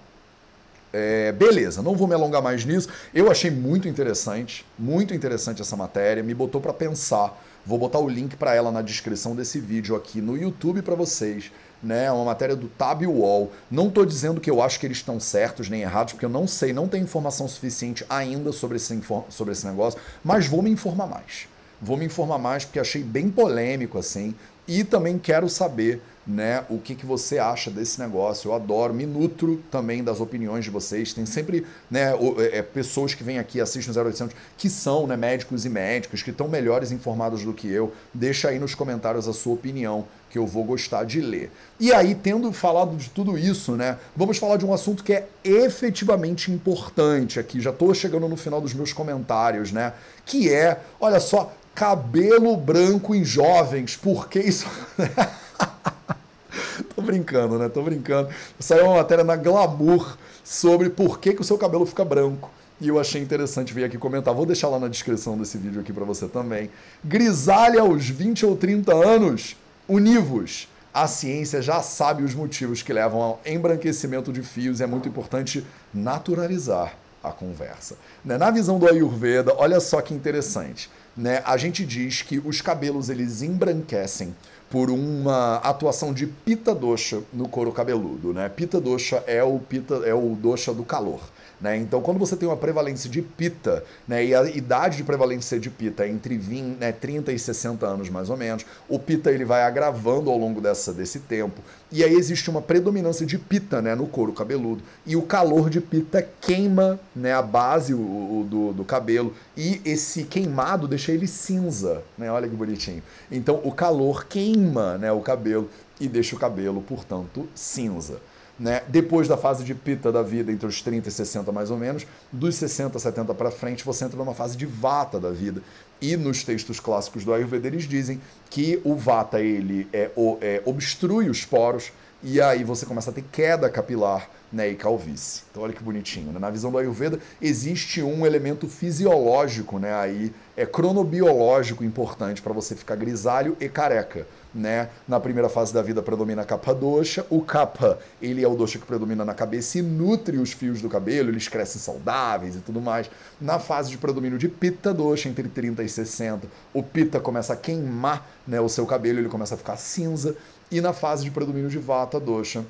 É, beleza, não vou me alongar mais nisso. Eu achei muito interessante, muito interessante essa matéria, me botou para pensar. Vou botar o link para ela na descrição desse vídeo aqui no YouTube para vocês. Né, é uma matéria do Tab Wall. Não estou dizendo que eu acho que eles estão certos nem errados, porque eu não sei, não tenho informação suficiente ainda sobre esse, sobre esse negócio, mas vou me informar mais. Vou me informar mais porque achei bem polêmico assim. E também quero saber né, o que, que você acha desse negócio. Eu adoro, me nutro também das opiniões de vocês. Tem sempre né, é, é, pessoas que vêm aqui, assistem o 0800, que são né, médicos e médicos, que estão melhores informados do que eu. Deixa aí nos comentários a sua opinião, que eu vou gostar de ler. E aí, tendo falado de tudo isso, né, vamos falar de um assunto que é efetivamente importante aqui. Já estou chegando no final dos meus comentários, né? Que é, olha só, cabelo branco em jovens. Por que isso? Tô brincando, né? Tô brincando. Saiu uma matéria na Glamour sobre por que, que o seu cabelo fica branco. E eu achei interessante vir aqui comentar. Vou deixar lá na descrição desse vídeo aqui para você também. Grisalha aos 20 ou 30 anos. Univos. A ciência já sabe os motivos que levam ao embranquecimento de fios e é muito importante naturalizar a conversa. Né? Na visão do Ayurveda, olha só que interessante né, a gente diz que os cabelos eles embranquecem por uma atuação de pita dosha no couro cabeludo, né? Pita dosha é o pita é o dosha do calor. Né? Então, quando você tem uma prevalência de pita, né, e a idade de prevalência de pita é entre 20, né, 30 e 60 anos mais ou menos, o pita ele vai agravando ao longo dessa, desse tempo. E aí existe uma predominância de pita né, no couro cabeludo. E o calor de pita queima né, a base o, o, do, do cabelo. E esse queimado deixa ele cinza. Né? Olha que bonitinho. Então, o calor queima né, o cabelo e deixa o cabelo, portanto, cinza. Né? Depois da fase de pita da vida, entre os 30 e 60 mais ou menos, dos 60 a 70 para frente, você entra numa fase de vata da vida. E nos textos clássicos do Ayurveda eles dizem que o vata ele é, é, obstrui os poros e aí você começa a ter queda capilar né, e calvície. Então olha que bonitinho. Né? Na visão do Ayurveda existe um elemento fisiológico, né, aí é cronobiológico importante para você ficar grisalho e careca. Né? Na primeira fase da vida predomina a capa dosha. O capa, ele é o dosha que predomina na cabeça e nutre os fios do cabelo, eles crescem saudáveis e tudo mais. Na fase de predomínio de pitta dosha, entre 30 e 60, o pitta começa a queimar né, o seu cabelo, ele começa a ficar cinza. E na fase de predomínio de vata dosha,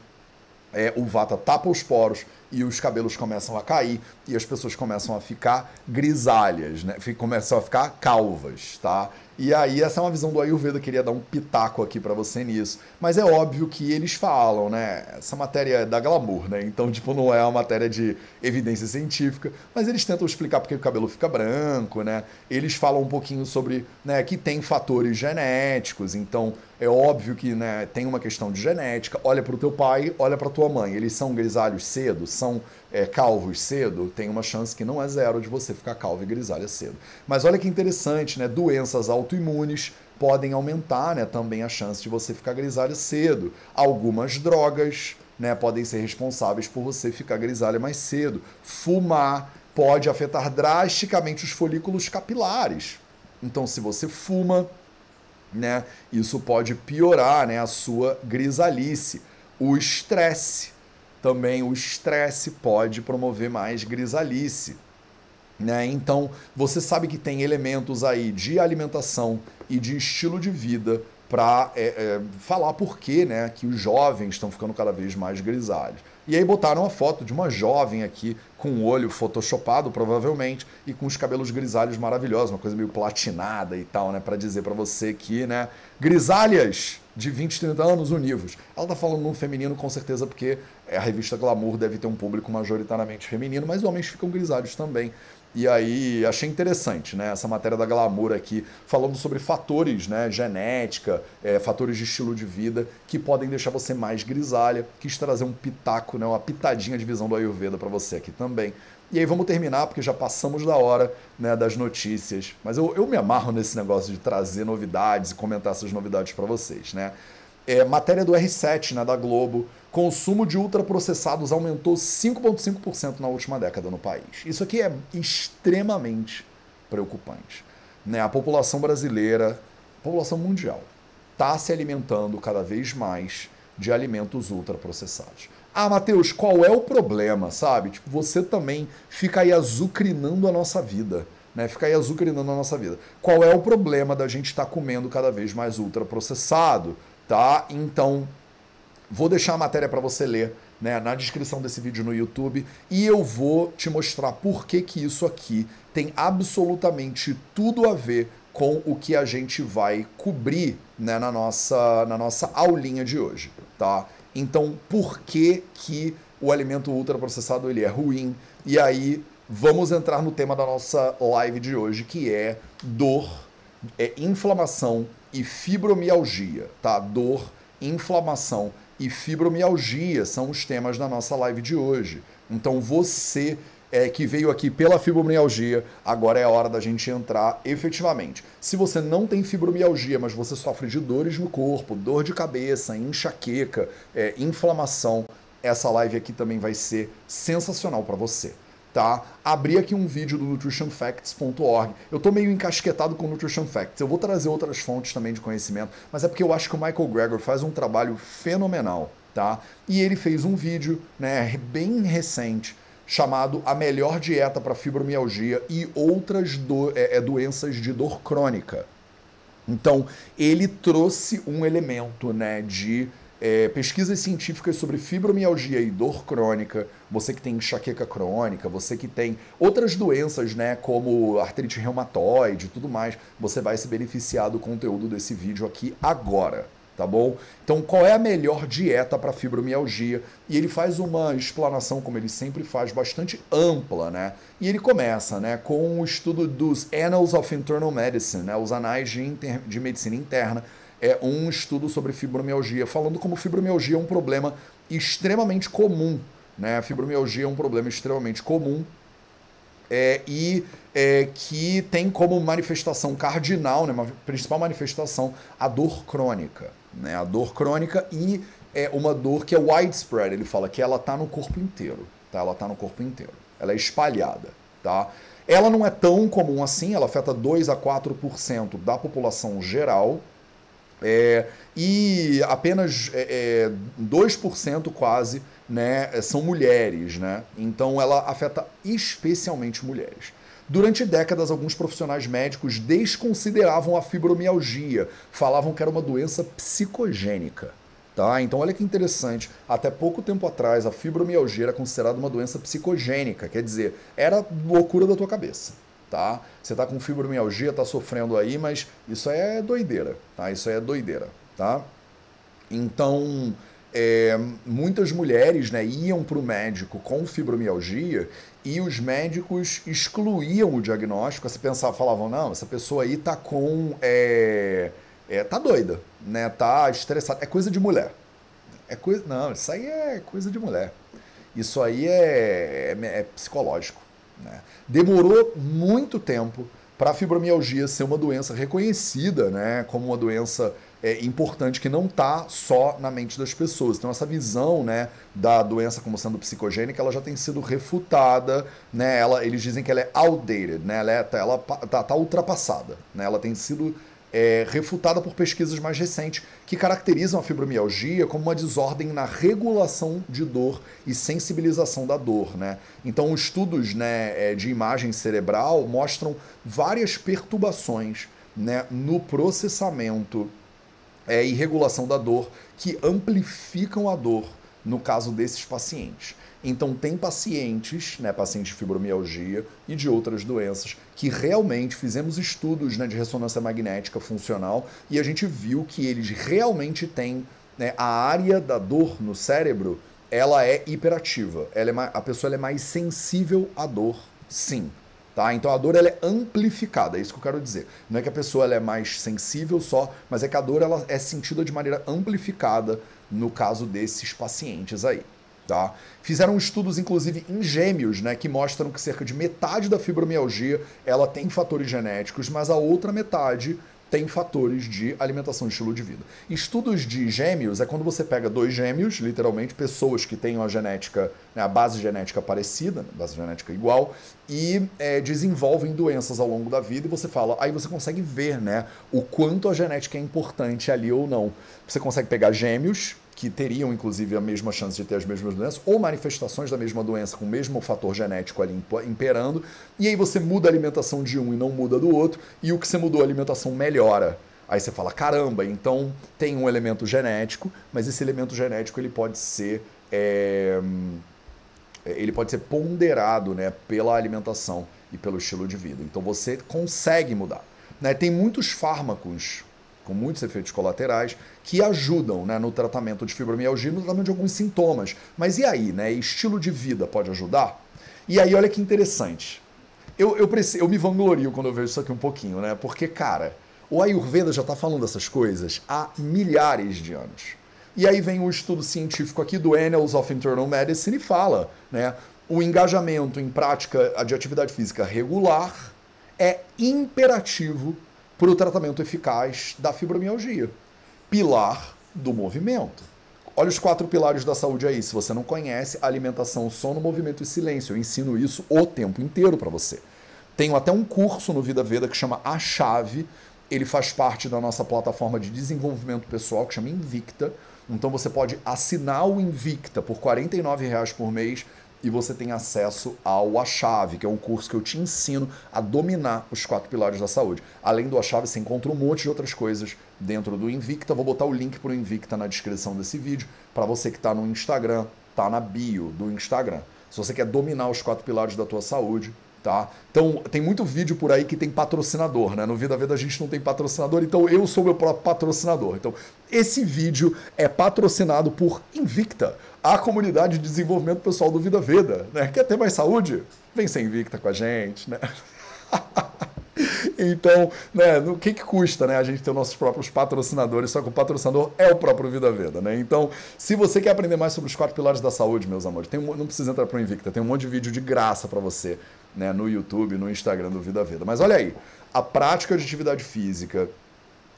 é, o vata tapa os poros e os cabelos começam a cair e as pessoas começam a ficar grisalhas, né? Começam a ficar calvas, tá? E aí essa é uma visão do Ayurveda, eu queria dar um pitaco aqui para você nisso. Mas é óbvio que eles falam, né? Essa matéria é da glamour, né? Então, tipo, não é uma matéria de evidência científica, mas eles tentam explicar porque o cabelo fica branco, né? Eles falam um pouquinho sobre, né, que tem fatores genéticos, então é óbvio que, né, tem uma questão de genética. Olha para o teu pai, olha para tua mãe, eles são grisalhos cedo, são é, calvos cedo, tem uma chance que não é zero de você ficar calvo e grisalha cedo. Mas olha que interessante, né? Doenças autoimunes podem aumentar né, também a chance de você ficar grisalha cedo. Algumas drogas né, podem ser responsáveis por você ficar grisalha mais cedo. Fumar pode afetar drasticamente os folículos capilares. Então, se você fuma, né, isso pode piorar né, a sua grisalice. O estresse também o estresse pode promover mais grisalice. Né? Então, você sabe que tem elementos aí de alimentação e de estilo de vida para é, é, falar por que, né, que os jovens estão ficando cada vez mais grisalhos. E aí botaram a foto de uma jovem aqui com o olho photoshopado, provavelmente, e com os cabelos grisalhos maravilhosos, uma coisa meio platinada e tal, né, para dizer para você que, né, grisalhas de 20, 30 anos univos. Ela tá falando num feminino com certeza porque a revista Glamour deve ter um público majoritariamente feminino, mas homens ficam grisalhos também. E aí achei interessante, né? Essa matéria da Glamour aqui, falando sobre fatores, né? Genética, é, fatores de estilo de vida que podem deixar você mais grisalha. Quis trazer um pitaco, né? Uma pitadinha de visão do Ayurveda para você aqui também. E aí vamos terminar, porque já passamos da hora né, das notícias. Mas eu, eu me amarro nesse negócio de trazer novidades e comentar essas novidades para vocês, né? É, matéria do R7, né, da Globo. Consumo de ultraprocessados aumentou 5,5% na última década no país. Isso aqui é extremamente preocupante. Né? A população brasileira, a população mundial, está se alimentando cada vez mais de alimentos ultraprocessados. Ah, Matheus, qual é o problema, sabe? Tipo, você também fica aí azucrinando a nossa vida. Né, fica aí azucrinando a nossa vida. Qual é o problema da gente estar tá comendo cada vez mais ultraprocessado? Tá? Então, Vou deixar a matéria para você ler né, na descrição desse vídeo no YouTube e eu vou te mostrar por que, que isso aqui tem absolutamente tudo a ver com o que a gente vai cobrir né, na, nossa, na nossa aulinha de hoje, tá? Então, por que, que o alimento ultraprocessado ele é ruim? E aí, vamos entrar no tema da nossa live de hoje, que é dor, é inflamação e fibromialgia, tá? Dor, inflamação e fibromialgia são os temas da nossa live de hoje. Então você é, que veio aqui pela fibromialgia, agora é a hora da gente entrar efetivamente. Se você não tem fibromialgia, mas você sofre de dores no corpo, dor de cabeça, enxaqueca, é, inflamação, essa live aqui também vai ser sensacional para você tá? Abri aqui um vídeo do nutritionfacts.org. Eu tô meio encasquetado com Nutrition Facts. Eu vou trazer outras fontes também de conhecimento, mas é porque eu acho que o Michael Greger faz um trabalho fenomenal, tá? E ele fez um vídeo, né, bem recente, chamado A Melhor Dieta para Fibromialgia e Outras do, é, é, Doenças de Dor Crônica. Então, ele trouxe um elemento, né, de é, pesquisas científicas sobre fibromialgia e dor crônica, você que tem enxaqueca crônica, você que tem outras doenças, né, como artrite reumatoide e tudo mais, você vai se beneficiar do conteúdo desse vídeo aqui agora, tá bom? Então, qual é a melhor dieta para fibromialgia? E ele faz uma explanação, como ele sempre faz, bastante ampla, né? E ele começa, né, com o estudo dos Annals of Internal Medicine, né, os anais de, de medicina interna, é um estudo sobre fibromialgia, falando como fibromialgia é um problema extremamente comum. Né? A fibromialgia é um problema extremamente comum é, e é, que tem como manifestação cardinal, né, uma principal manifestação, a dor crônica. Né? A dor crônica e é uma dor que é widespread, ele fala que ela tá no corpo inteiro, tá? Ela tá no corpo inteiro. Ela é espalhada, tá? Ela não é tão comum assim, ela afeta 2 a 4% da população geral, é, e apenas é, 2% é, quase né, são mulheres, né? Então ela afeta especialmente mulheres. Durante décadas, alguns profissionais médicos desconsideravam a fibromialgia, falavam que era uma doença psicogênica. Tá? Então, olha que interessante. Até pouco tempo atrás, a fibromialgia era considerada uma doença psicogênica, quer dizer, era loucura da tua cabeça. Tá? Você está com fibromialgia, está sofrendo aí, mas isso é doideira. Tá? Isso é doideira. Tá? Então, é, muitas mulheres né, iam para o médico com fibromialgia e os médicos excluíam o diagnóstico. Você pensava, falavam, não, essa pessoa aí tá com. É, é, tá doida, né? Tá estressada. É coisa de mulher. É coisa. Não, isso aí é coisa de mulher. Isso aí é, é, é psicológico. Né? Demorou muito tempo para a fibromialgia ser uma doença reconhecida né, como uma doença é, importante que não está só na mente das pessoas. Então essa visão né, da doença como sendo psicogênica, ela já tem sido refutada, né, ela, eles dizem que ela é outdated, né, ela está ela tá, tá ultrapassada, né, ela tem sido é, refutada por pesquisas mais recentes que caracterizam a fibromialgia como uma desordem na regulação de dor e sensibilização da dor. Né? Então, estudos né, é, de imagem cerebral mostram várias perturbações né, no processamento é, e regulação da dor que amplificam a dor no caso desses pacientes. Então, tem pacientes, né, pacientes de fibromialgia e de outras doenças, que realmente fizemos estudos né, de ressonância magnética funcional e a gente viu que eles realmente têm né, a área da dor no cérebro, ela é hiperativa. Ela é mais, a pessoa é mais sensível à dor, sim. Tá? Então a dor ela é amplificada, é isso que eu quero dizer. Não é que a pessoa ela é mais sensível só, mas é que a dor ela é sentida de maneira amplificada no caso desses pacientes aí. Tá? Fizeram estudos, inclusive, em gêmeos, né, que mostram que cerca de metade da fibromialgia ela tem fatores genéticos, mas a outra metade tem fatores de alimentação e estilo de vida. Estudos de gêmeos é quando você pega dois gêmeos, literalmente pessoas que têm uma genética, né, a base genética parecida, né, base genética igual, e é, desenvolvem doenças ao longo da vida e você fala, aí você consegue ver, né, o quanto a genética é importante ali ou não. Você consegue pegar gêmeos que teriam inclusive a mesma chance de ter as mesmas doenças, ou manifestações da mesma doença com o mesmo fator genético ali imperando, e aí você muda a alimentação de um e não muda do outro, e o que você mudou a alimentação melhora. Aí você fala, caramba, então tem um elemento genético, mas esse elemento genético ele pode ser. É, ele pode ser ponderado né, pela alimentação e pelo estilo de vida. Então você consegue mudar. Né? Tem muitos fármacos com muitos efeitos colaterais, que ajudam né, no tratamento de fibromialgia, no tratamento de alguns sintomas. Mas e aí, né? Estilo de vida pode ajudar? E aí, olha que interessante. Eu, eu, eu me vanglorio quando eu vejo isso aqui um pouquinho, né? Porque, cara, o Ayurveda já está falando dessas coisas há milhares de anos. E aí vem um estudo científico aqui do Annals of Internal Medicine e fala, né? O engajamento em prática de atividade física regular é imperativo para o tratamento eficaz da fibromialgia. Pilar do movimento. Olha os quatro pilares da saúde aí. Se você não conhece, alimentação, sono, movimento e silêncio. Eu ensino isso o tempo inteiro para você. Tenho até um curso no Vida Veda que chama A Chave. Ele faz parte da nossa plataforma de desenvolvimento pessoal que chama Invicta. Então você pode assinar o Invicta por R$ reais por mês e você tem acesso ao A Chave, que é um curso que eu te ensino a dominar os quatro pilares da saúde. Além do A Chave, você encontra um monte de outras coisas dentro do Invicta. Vou botar o link para o Invicta na descrição desse vídeo, para você que está no Instagram, tá na bio do Instagram. Se você quer dominar os quatro pilares da tua saúde, tá? Então, tem muito vídeo por aí que tem patrocinador, né? No Vida Vida a gente não tem patrocinador, então eu sou meu próprio patrocinador. Então, esse vídeo é patrocinado por Invicta a comunidade de desenvolvimento pessoal do Vida Veda. Né? Quer ter mais saúde? Vem ser invicta com a gente, né? então, né, o que, que custa né, a gente ter nossos próprios patrocinadores, só que o patrocinador é o próprio Vida Veda, né? Então, se você quer aprender mais sobre os quatro pilares da saúde, meus amores, tem um, não precisa entrar para o Invicta, tem um monte de vídeo de graça para você, né, no YouTube, no Instagram do Vida Veda. Mas olha aí, a prática de atividade física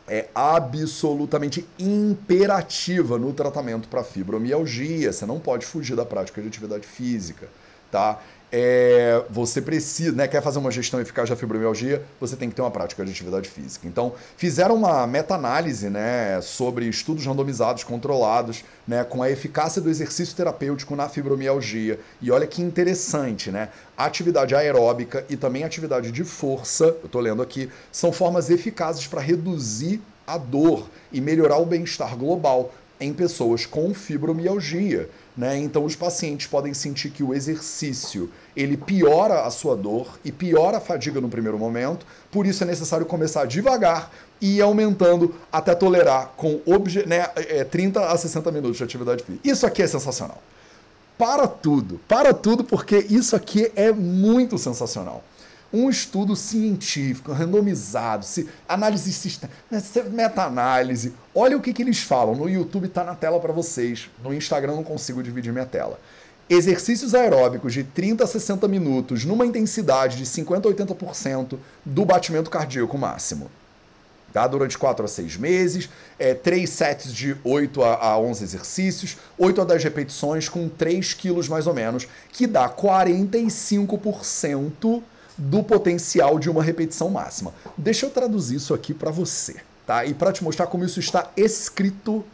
é absolutamente imperativa no tratamento para fibromialgia. Você não pode fugir da prática de atividade física, tá? É, você precisa, né, quer fazer uma gestão eficaz da fibromialgia, você tem que ter uma prática de atividade física. Então, fizeram uma meta-análise né, sobre estudos randomizados, controlados, né, com a eficácia do exercício terapêutico na fibromialgia. E olha que interessante, né? atividade aeróbica e também atividade de força, eu estou lendo aqui, são formas eficazes para reduzir a dor e melhorar o bem-estar global em pessoas com fibromialgia. Né? Então os pacientes podem sentir que o exercício ele piora a sua dor e piora a fadiga no primeiro momento, por isso é necessário começar devagar e ir aumentando até tolerar com né, é, 30 a 60 minutos de atividade física. Isso aqui é sensacional para tudo, para tudo, porque isso aqui é muito sensacional. Um estudo científico, randomizado, se, análise sistêmica, meta-análise. Olha o que, que eles falam. No YouTube está na tela para vocês. No Instagram não consigo dividir minha tela. Exercícios aeróbicos de 30 a 60 minutos numa intensidade de 50 a 80% do batimento cardíaco máximo tá? durante 4 a 6 meses, é, 3 sets de 8 a, a 11 exercícios, 8 a 10 repetições com 3 quilos mais ou menos, que dá 45% do potencial de uma repetição máxima. Deixa eu traduzir isso aqui para você, tá? E para te mostrar como isso está escrito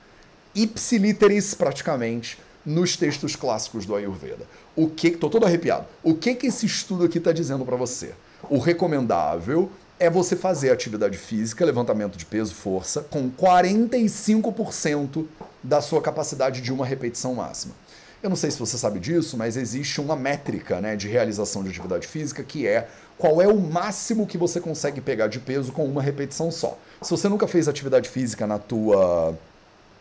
ipsiliteris praticamente nos textos clássicos do Ayurveda. O que, tô todo arrepiado. O que que esse estudo aqui está dizendo para você? O recomendável é você fazer atividade física, levantamento de peso, força, com 45% da sua capacidade de uma repetição máxima. Eu não sei se você sabe disso, mas existe uma métrica né, de realização de atividade física que é qual é o máximo que você consegue pegar de peso com uma repetição só. Se você nunca fez atividade física na tua,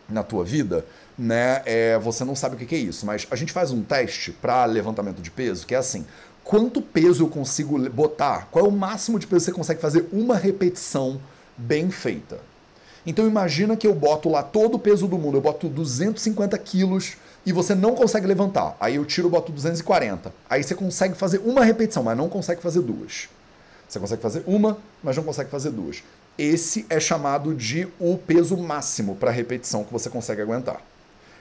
na tua vida, né, é, você não sabe o que é isso. Mas a gente faz um teste para levantamento de peso que é assim: quanto peso eu consigo botar, qual é o máximo de peso que você consegue fazer uma repetição bem feita. Então imagina que eu boto lá todo o peso do mundo, eu boto 250 quilos e você não consegue levantar. Aí eu tiro e boto 240. Aí você consegue fazer uma repetição, mas não consegue fazer duas. Você consegue fazer uma, mas não consegue fazer duas. Esse é chamado de o peso máximo para repetição que você consegue aguentar.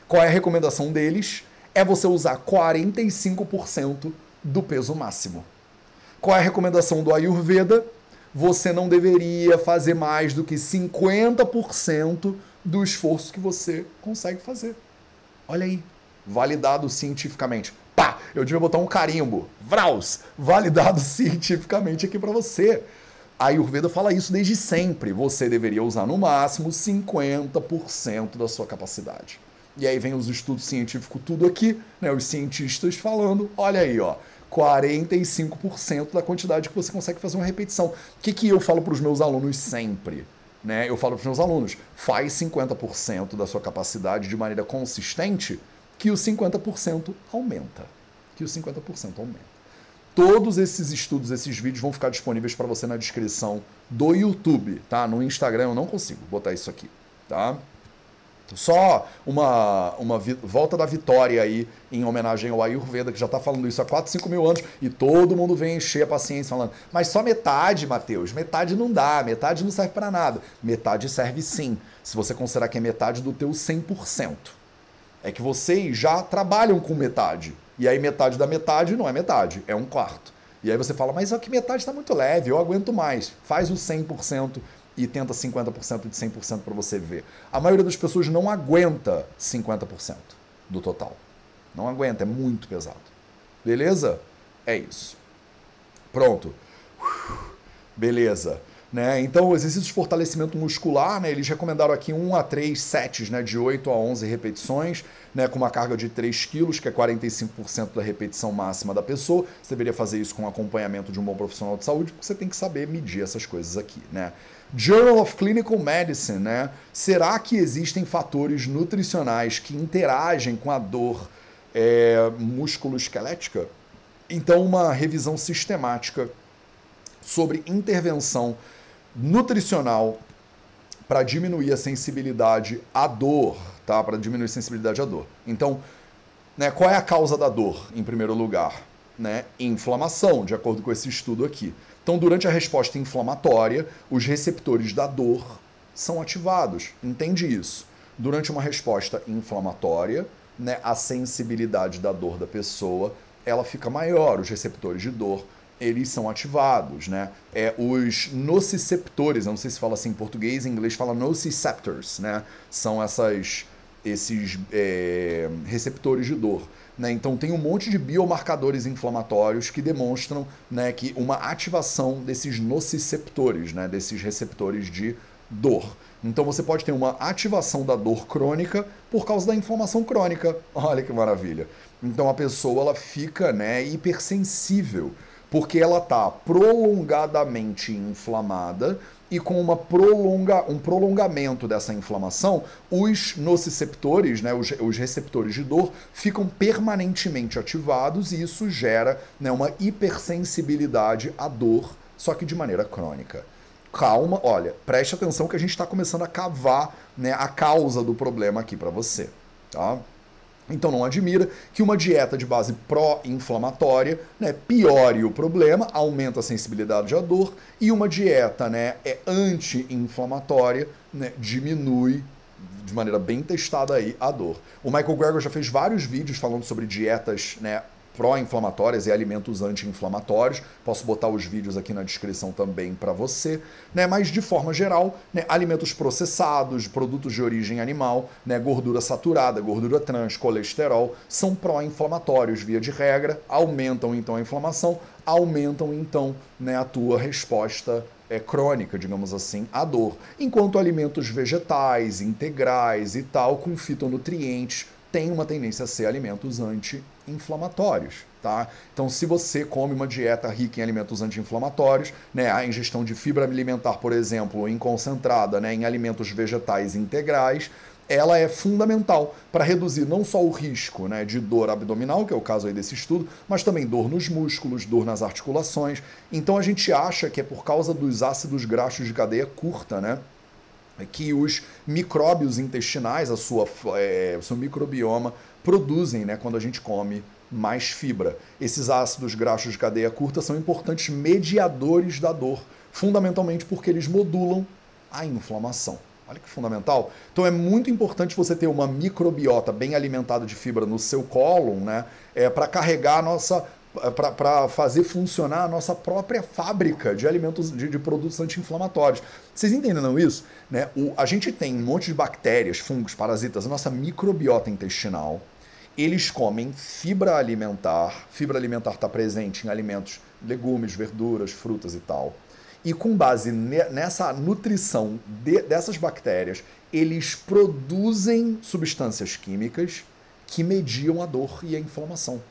Qual é a recomendação deles? É você usar 45% do peso máximo. Qual é a recomendação do Ayurveda? Você não deveria fazer mais do que 50% do esforço que você consegue fazer. Olha aí, validado cientificamente. Pá, eu devia botar um carimbo. Vraus, validado cientificamente aqui para você. A Ayurveda fala isso desde sempre. Você deveria usar no máximo 50% da sua capacidade. E aí vem os estudos científicos tudo aqui, né? Os cientistas falando, olha aí, ó, 45% da quantidade que você consegue fazer uma repetição. O que, que eu falo para os meus alunos sempre? Né? Eu falo para os meus alunos, faz 50% da sua capacidade de maneira consistente, que o 50% aumenta. Que o 50% aumenta. Todos esses estudos, esses vídeos vão ficar disponíveis para você na descrição do YouTube, tá? No Instagram eu não consigo botar isso aqui, tá? Só uma, uma volta da vitória aí em homenagem ao Ayurveda, que já está falando isso há 4, 5 mil anos, e todo mundo vem encher a paciência falando, mas só metade, Mateus, metade não dá, metade não serve para nada. Metade serve sim, se você considerar que é metade do teu 100%. É que vocês já trabalham com metade, e aí metade da metade não é metade, é um quarto. E aí você fala, mas é que metade está muito leve, eu aguento mais. Faz o 100% e tenta 50% de 100% para você ver. A maioria das pessoas não aguenta 50% do total. Não aguenta, é muito pesado. Beleza? É isso. Pronto. Beleza. Né? Então, exercícios de fortalecimento muscular, né? eles recomendaram aqui 1 a 3 sets né? de 8 a 11 repetições, né? com uma carga de 3 quilos, que é 45% da repetição máxima da pessoa. Você deveria fazer isso com acompanhamento de um bom profissional de saúde, porque você tem que saber medir essas coisas aqui. Né? Journal of Clinical Medicine, né? Será que existem fatores nutricionais que interagem com a dor é, musculoesquelética? Então, uma revisão sistemática sobre intervenção nutricional para diminuir a sensibilidade à dor, tá? Para diminuir a sensibilidade à dor. Então, né, qual é a causa da dor, em primeiro lugar? Né? Inflamação, de acordo com esse estudo aqui. Então, durante a resposta inflamatória, os receptores da dor são ativados. Entende isso? Durante uma resposta inflamatória, né, a sensibilidade da dor da pessoa ela fica maior, os receptores de dor eles são ativados, né? É, os nociceptores, não sei se fala assim em português, em inglês fala nociceptors, né? São essas, esses é, receptores de dor. Né? Então tem um monte de biomarcadores inflamatórios que demonstram né, que uma ativação desses nociceptores, né, desses receptores de dor. Então você pode ter uma ativação da dor crônica por causa da inflamação crônica. Olha que maravilha. Então a pessoa ela fica né, hipersensível porque ela está prolongadamente inflamada e com uma prolonga, um prolongamento dessa inflamação, os nociceptores, né, os, os receptores de dor, ficam permanentemente ativados e isso gera né, uma hipersensibilidade à dor, só que de maneira crônica. Calma, olha, preste atenção que a gente está começando a cavar né, a causa do problema aqui para você. Tá? Então não admira que uma dieta de base pró-inflamatória né, piore o problema, aumenta a sensibilidade à dor, e uma dieta né, é anti-inflamatória né, diminui de maneira bem testada aí a dor. O Michael Greger já fez vários vídeos falando sobre dietas né, pró-inflamatórias e alimentos anti-inflamatórios. Posso botar os vídeos aqui na descrição também para você, né? Mas de forma geral, né, alimentos processados, produtos de origem animal, né, gordura saturada, gordura trans, colesterol, são pró-inflamatórios via de regra, aumentam então a inflamação, aumentam então né, a tua resposta é, crônica, digamos assim, à dor. Enquanto alimentos vegetais, integrais e tal, com fitonutrientes, tem uma tendência a ser alimentos anti-inflamatórios. Tá? Então, se você come uma dieta rica em alimentos anti-inflamatórios, né, a ingestão de fibra alimentar, por exemplo, em concentrada né, em alimentos vegetais integrais, ela é fundamental para reduzir não só o risco né, de dor abdominal, que é o caso aí desse estudo, mas também dor nos músculos, dor nas articulações. Então a gente acha que é por causa dos ácidos graxos de cadeia curta, né? que os micróbios intestinais, a sua, é, o seu microbioma, produzem né, quando a gente come mais fibra. Esses ácidos graxos de cadeia curta são importantes mediadores da dor, fundamentalmente porque eles modulam a inflamação. Olha que fundamental. Então é muito importante você ter uma microbiota bem alimentada de fibra no seu cólon, né? É, para carregar a nossa é, para fazer funcionar a nossa própria fábrica de alimentos, de, de produtos anti-inflamatórios. Vocês entenderam isso? Né? O, a gente tem um monte de bactérias, fungos, parasitas, a nossa microbiota intestinal. Eles comem fibra alimentar. Fibra alimentar está presente em alimentos, legumes, verduras, frutas e tal. E com base nessa nutrição de, dessas bactérias, eles produzem substâncias químicas que mediam a dor e a inflamação.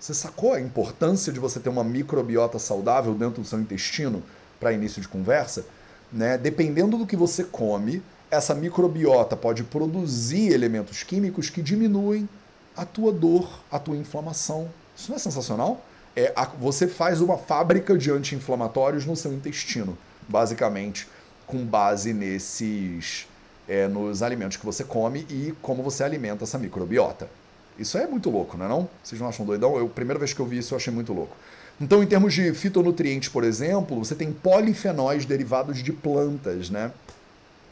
Você sacou a importância de você ter uma microbiota saudável dentro do seu intestino para início de conversa? Né? Dependendo do que você come, essa microbiota pode produzir elementos químicos que diminuem a tua dor, a tua inflamação. Isso não é sensacional? É, a, você faz uma fábrica de anti-inflamatórios no seu intestino, basicamente, com base nesses. É, nos alimentos que você come e como você alimenta essa microbiota. Isso é muito louco, não é não? Vocês não acham doidão? Eu, primeira vez que eu vi isso, eu achei muito louco. Então, em termos de fitonutrientes, por exemplo, você tem polifenóis derivados de plantas, né?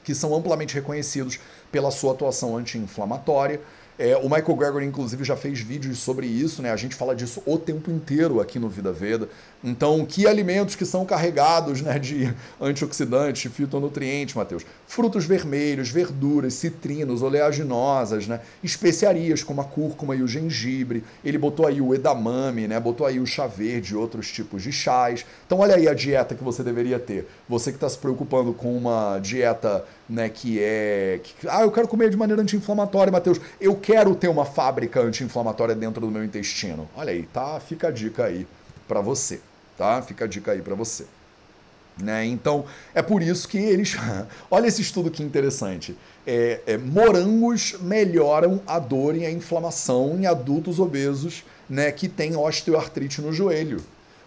Que são amplamente reconhecidos pela sua atuação anti-inflamatória é, o Michael Gregory, inclusive, já fez vídeos sobre isso, né? A gente fala disso o tempo inteiro aqui no Vida Veda. Então, que alimentos que são carregados né, de antioxidantes, fitonutrientes, Matheus? Frutos vermelhos, verduras, citrinos, oleaginosas, né? Especiarias como a cúrcuma e o gengibre. Ele botou aí o edamame, né? Botou aí o chá verde e outros tipos de chás. Então, olha aí a dieta que você deveria ter. Você que está se preocupando com uma dieta né, que é. Que, ah, eu quero comer de maneira anti-inflamatória, Matheus. Eu quero ter uma fábrica anti-inflamatória dentro do meu intestino. Olha aí, tá? Fica a dica aí para você, tá? Fica a dica aí para você. Né? Então, é por isso que eles. Olha esse estudo que interessante. É, é, morangos melhoram a dor e a inflamação em adultos obesos né, que têm osteoartrite no joelho.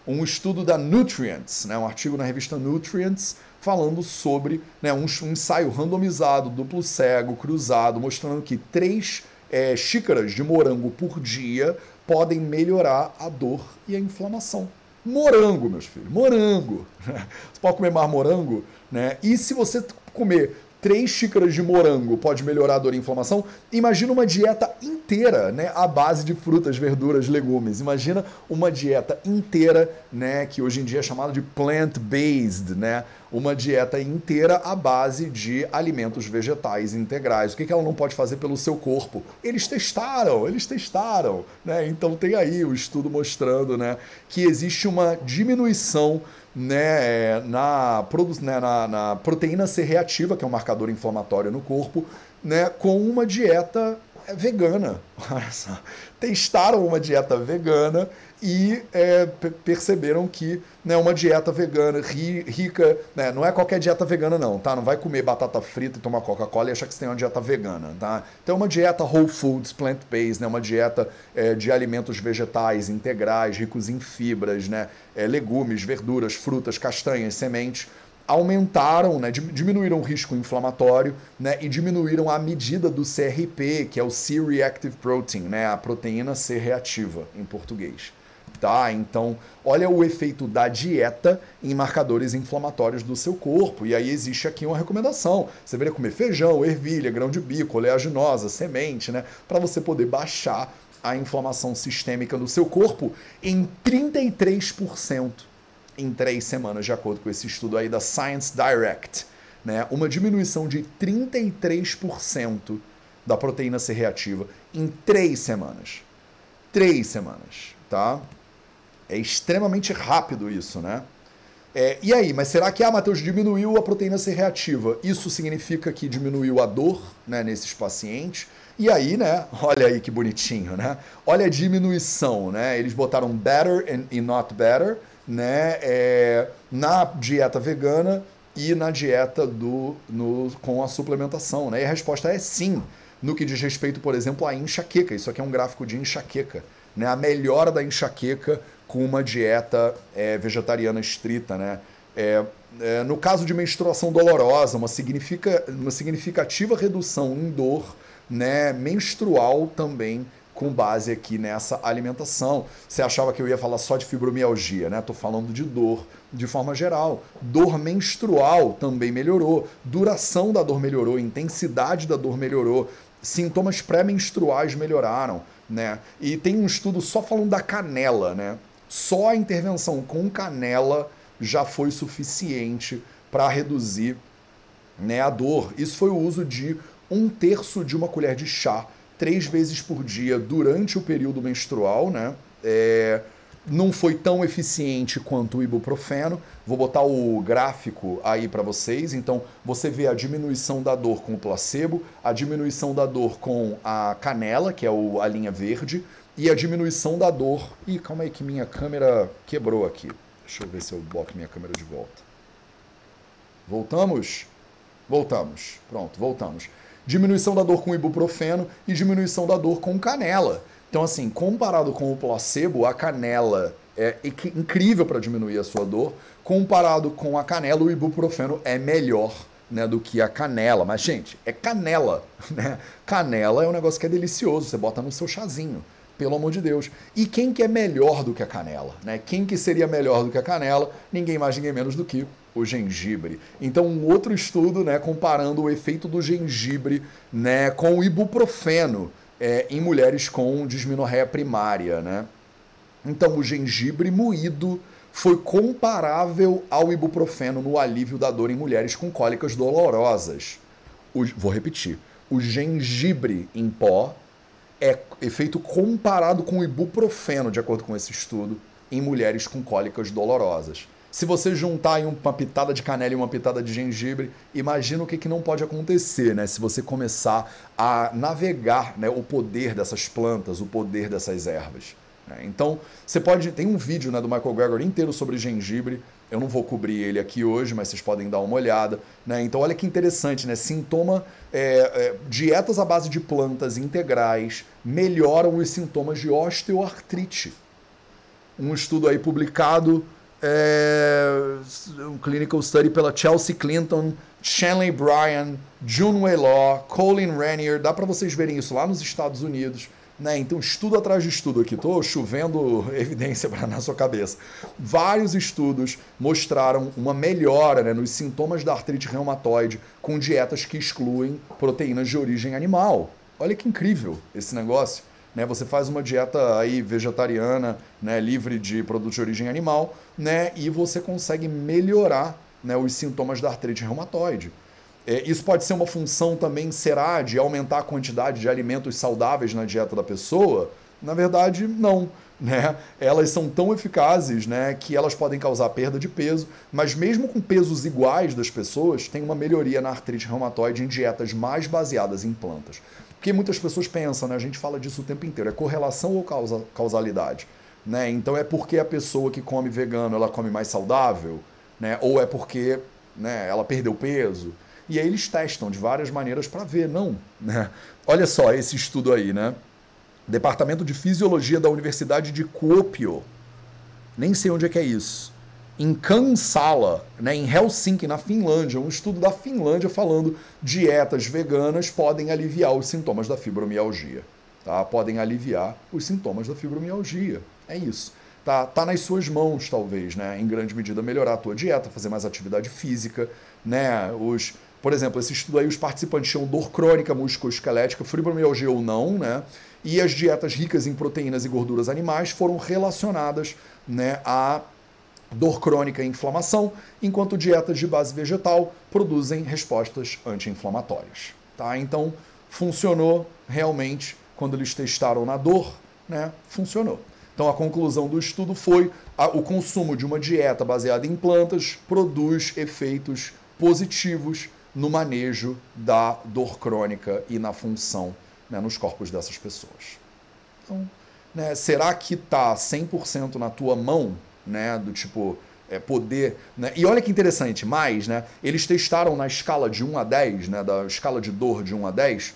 Um estudo da Nutrients, né, um artigo na revista Nutrients, falando sobre né, um, um ensaio randomizado, duplo cego, cruzado, mostrando que três é, xícaras de morango por dia podem melhorar a dor e a inflamação. Morango, meus filhos, morango. Você pode comer mais morango, né? E se você comer três xícaras de morango pode melhorar a dor e inflamação. Imagina uma dieta inteira, né, à base de frutas, verduras, legumes. Imagina uma dieta inteira, né, que hoje em dia é chamada de plant-based, né, uma dieta inteira à base de alimentos vegetais integrais. O que, que ela não pode fazer pelo seu corpo? Eles testaram, eles testaram, né? Então tem aí o estudo mostrando, né, que existe uma diminuição né, na, né, na, na proteína C reativa, que é um marcador inflamatório no corpo, né, com uma dieta vegana. Testaram uma dieta vegana e é, perceberam que né, uma dieta vegana ri, rica, né, não é qualquer dieta vegana não, tá? Não vai comer batata frita e tomar Coca-Cola e achar que você tem uma dieta vegana, tá? Então é uma dieta whole foods, plant-based, né, uma dieta é, de alimentos vegetais integrais, ricos em fibras, né, é, legumes, verduras, frutas, castanhas, sementes, aumentaram, né, diminuíram o risco inflamatório né, e diminuíram a medida do CRP, que é o C-reactive protein, né, a proteína C reativa em português. Tá? Então, olha o efeito da dieta em marcadores inflamatórios do seu corpo. E aí existe aqui uma recomendação. Você deveria comer feijão, ervilha, grão de bico, oleaginosa, semente, né? Para você poder baixar a inflamação sistêmica do seu corpo em 33% em três semanas, de acordo com esse estudo aí da Science Direct. Né? Uma diminuição de 33% da proteína C reativa em três semanas. Três semanas, tá? É extremamente rápido isso, né? É, e aí, mas será que, ah, Matheus, diminuiu a proteína C reativa? Isso significa que diminuiu a dor né, nesses pacientes? E aí, né, olha aí que bonitinho, né? Olha a diminuição, né? Eles botaram better e not better, né, é, na dieta vegana e na dieta do, no, com a suplementação. Né? E a resposta é sim, no que diz respeito, por exemplo, à enxaqueca. Isso aqui é um gráfico de enxaqueca. Né? A melhora da enxaqueca com uma dieta é, vegetariana estrita. Né? É, é, no caso de menstruação dolorosa, uma, significa, uma significativa redução em dor né, menstrual também com base aqui nessa alimentação. Você achava que eu ia falar só de fibromialgia, né? Tô falando de dor de forma geral. Dor menstrual também melhorou, duração da dor melhorou, intensidade da dor melhorou, sintomas pré-menstruais melhoraram, né? E tem um estudo só falando da canela, né? Só a intervenção com canela já foi suficiente para reduzir né, a dor. Isso foi o uso de um terço de uma colher de chá três vezes por dia durante o período menstrual, né? É, não foi tão eficiente quanto o ibuprofeno. Vou botar o gráfico aí para vocês. Então, você vê a diminuição da dor com o placebo, a diminuição da dor com a canela, que é o, a linha verde, e a diminuição da dor. Ih, calma aí que minha câmera quebrou aqui. Deixa eu ver se eu boto minha câmera de volta. Voltamos? Voltamos. Pronto, voltamos diminuição da dor com ibuprofeno e diminuição da dor com canela. Então, assim, comparado com o placebo, a canela é incrível para diminuir a sua dor. Comparado com a canela, o ibuprofeno é melhor né, do que a canela. Mas, gente, é canela. Né? Canela é um negócio que é delicioso, você bota no seu chazinho. Pelo amor de Deus. E quem que é melhor do que a canela? Né? Quem que seria melhor do que a canela? Ninguém mais, ninguém menos do que o gengibre. Então, um outro estudo, né, comparando o efeito do gengibre, né, com o ibuprofeno é, em mulheres com disminorreia primária, né? Então, o gengibre moído foi comparável ao ibuprofeno no alívio da dor em mulheres com cólicas dolorosas. O, vou repetir. O gengibre em pó é efeito comparado com o ibuprofeno, de acordo com esse estudo, em mulheres com cólicas dolorosas. Se você juntar uma pitada de canela e uma pitada de gengibre, imagina o que, que não pode acontecer, né? Se você começar a navegar né, o poder dessas plantas, o poder dessas ervas. Né? Então, você pode. Tem um vídeo né, do Michael Greger inteiro sobre gengibre. Eu não vou cobrir ele aqui hoje, mas vocês podem dar uma olhada. Né? Então, olha que interessante, né? Sintoma. É, é, dietas à base de plantas integrais melhoram os sintomas de osteoartrite. Um estudo aí publicado é, um clinical study pela Chelsea Clinton, Shanley Bryan, June Law, Colin Rainier, dá para vocês verem isso lá nos Estados Unidos, Né? Então, estudo atrás de estudo aqui, estou chovendo evidência na sua cabeça. Vários estudos mostraram uma melhora né, nos sintomas da artrite reumatoide com dietas que excluem proteínas de origem animal. Olha que incrível esse negócio. Né? Você faz uma dieta aí vegetariana, né, livre de produtos de origem animal, né, e você consegue melhorar né, os sintomas da artrite reumatoide. É, isso pode ser uma função também, será, de aumentar a quantidade de alimentos saudáveis na dieta da pessoa? Na verdade, não. Né? Elas são tão eficazes né, que elas podem causar perda de peso, mas mesmo com pesos iguais das pessoas, tem uma melhoria na artrite reumatoide em dietas mais baseadas em plantas. Porque muitas pessoas pensam, né, a gente fala disso o tempo inteiro, é correlação ou causa, causalidade? Né? Então é porque a pessoa que come vegano ela come mais saudável? Né? Ou é porque né, ela perdeu peso? E aí eles testam de várias maneiras para ver, não. Né? Olha só esse estudo aí, né? Departamento de Fisiologia da Universidade de Kuopio. Nem sei onde é que é isso. Em Kansala, né, em Helsinki, na Finlândia, um estudo da Finlândia falando dietas veganas podem aliviar os sintomas da fibromialgia. Tá? Podem aliviar os sintomas da fibromialgia. É isso. Tá, tá nas suas mãos, talvez, né? Em grande medida, melhorar a tua dieta, fazer mais atividade física, né? Os, por exemplo, esse estudo aí, os participantes tinham dor crônica musculoesquelética, fibromialgia ou não, né? E as dietas ricas em proteínas e gorduras animais foram relacionadas né, a dor crônica e inflamação, enquanto dietas de base vegetal produzem respostas anti-inflamatórias. Tá? Então, funcionou realmente quando eles testaram na dor, né? Funcionou. Então, a conclusão do estudo foi a, o consumo de uma dieta baseada em plantas produz efeitos positivos no manejo da dor crônica e na função né, nos corpos dessas pessoas. Então, né, será que está 100% na tua mão, né, do tipo é, poder... Né? E olha que interessante, mais, né, eles testaram na escala de 1 a 10, né, da escala de dor de 1 a 10,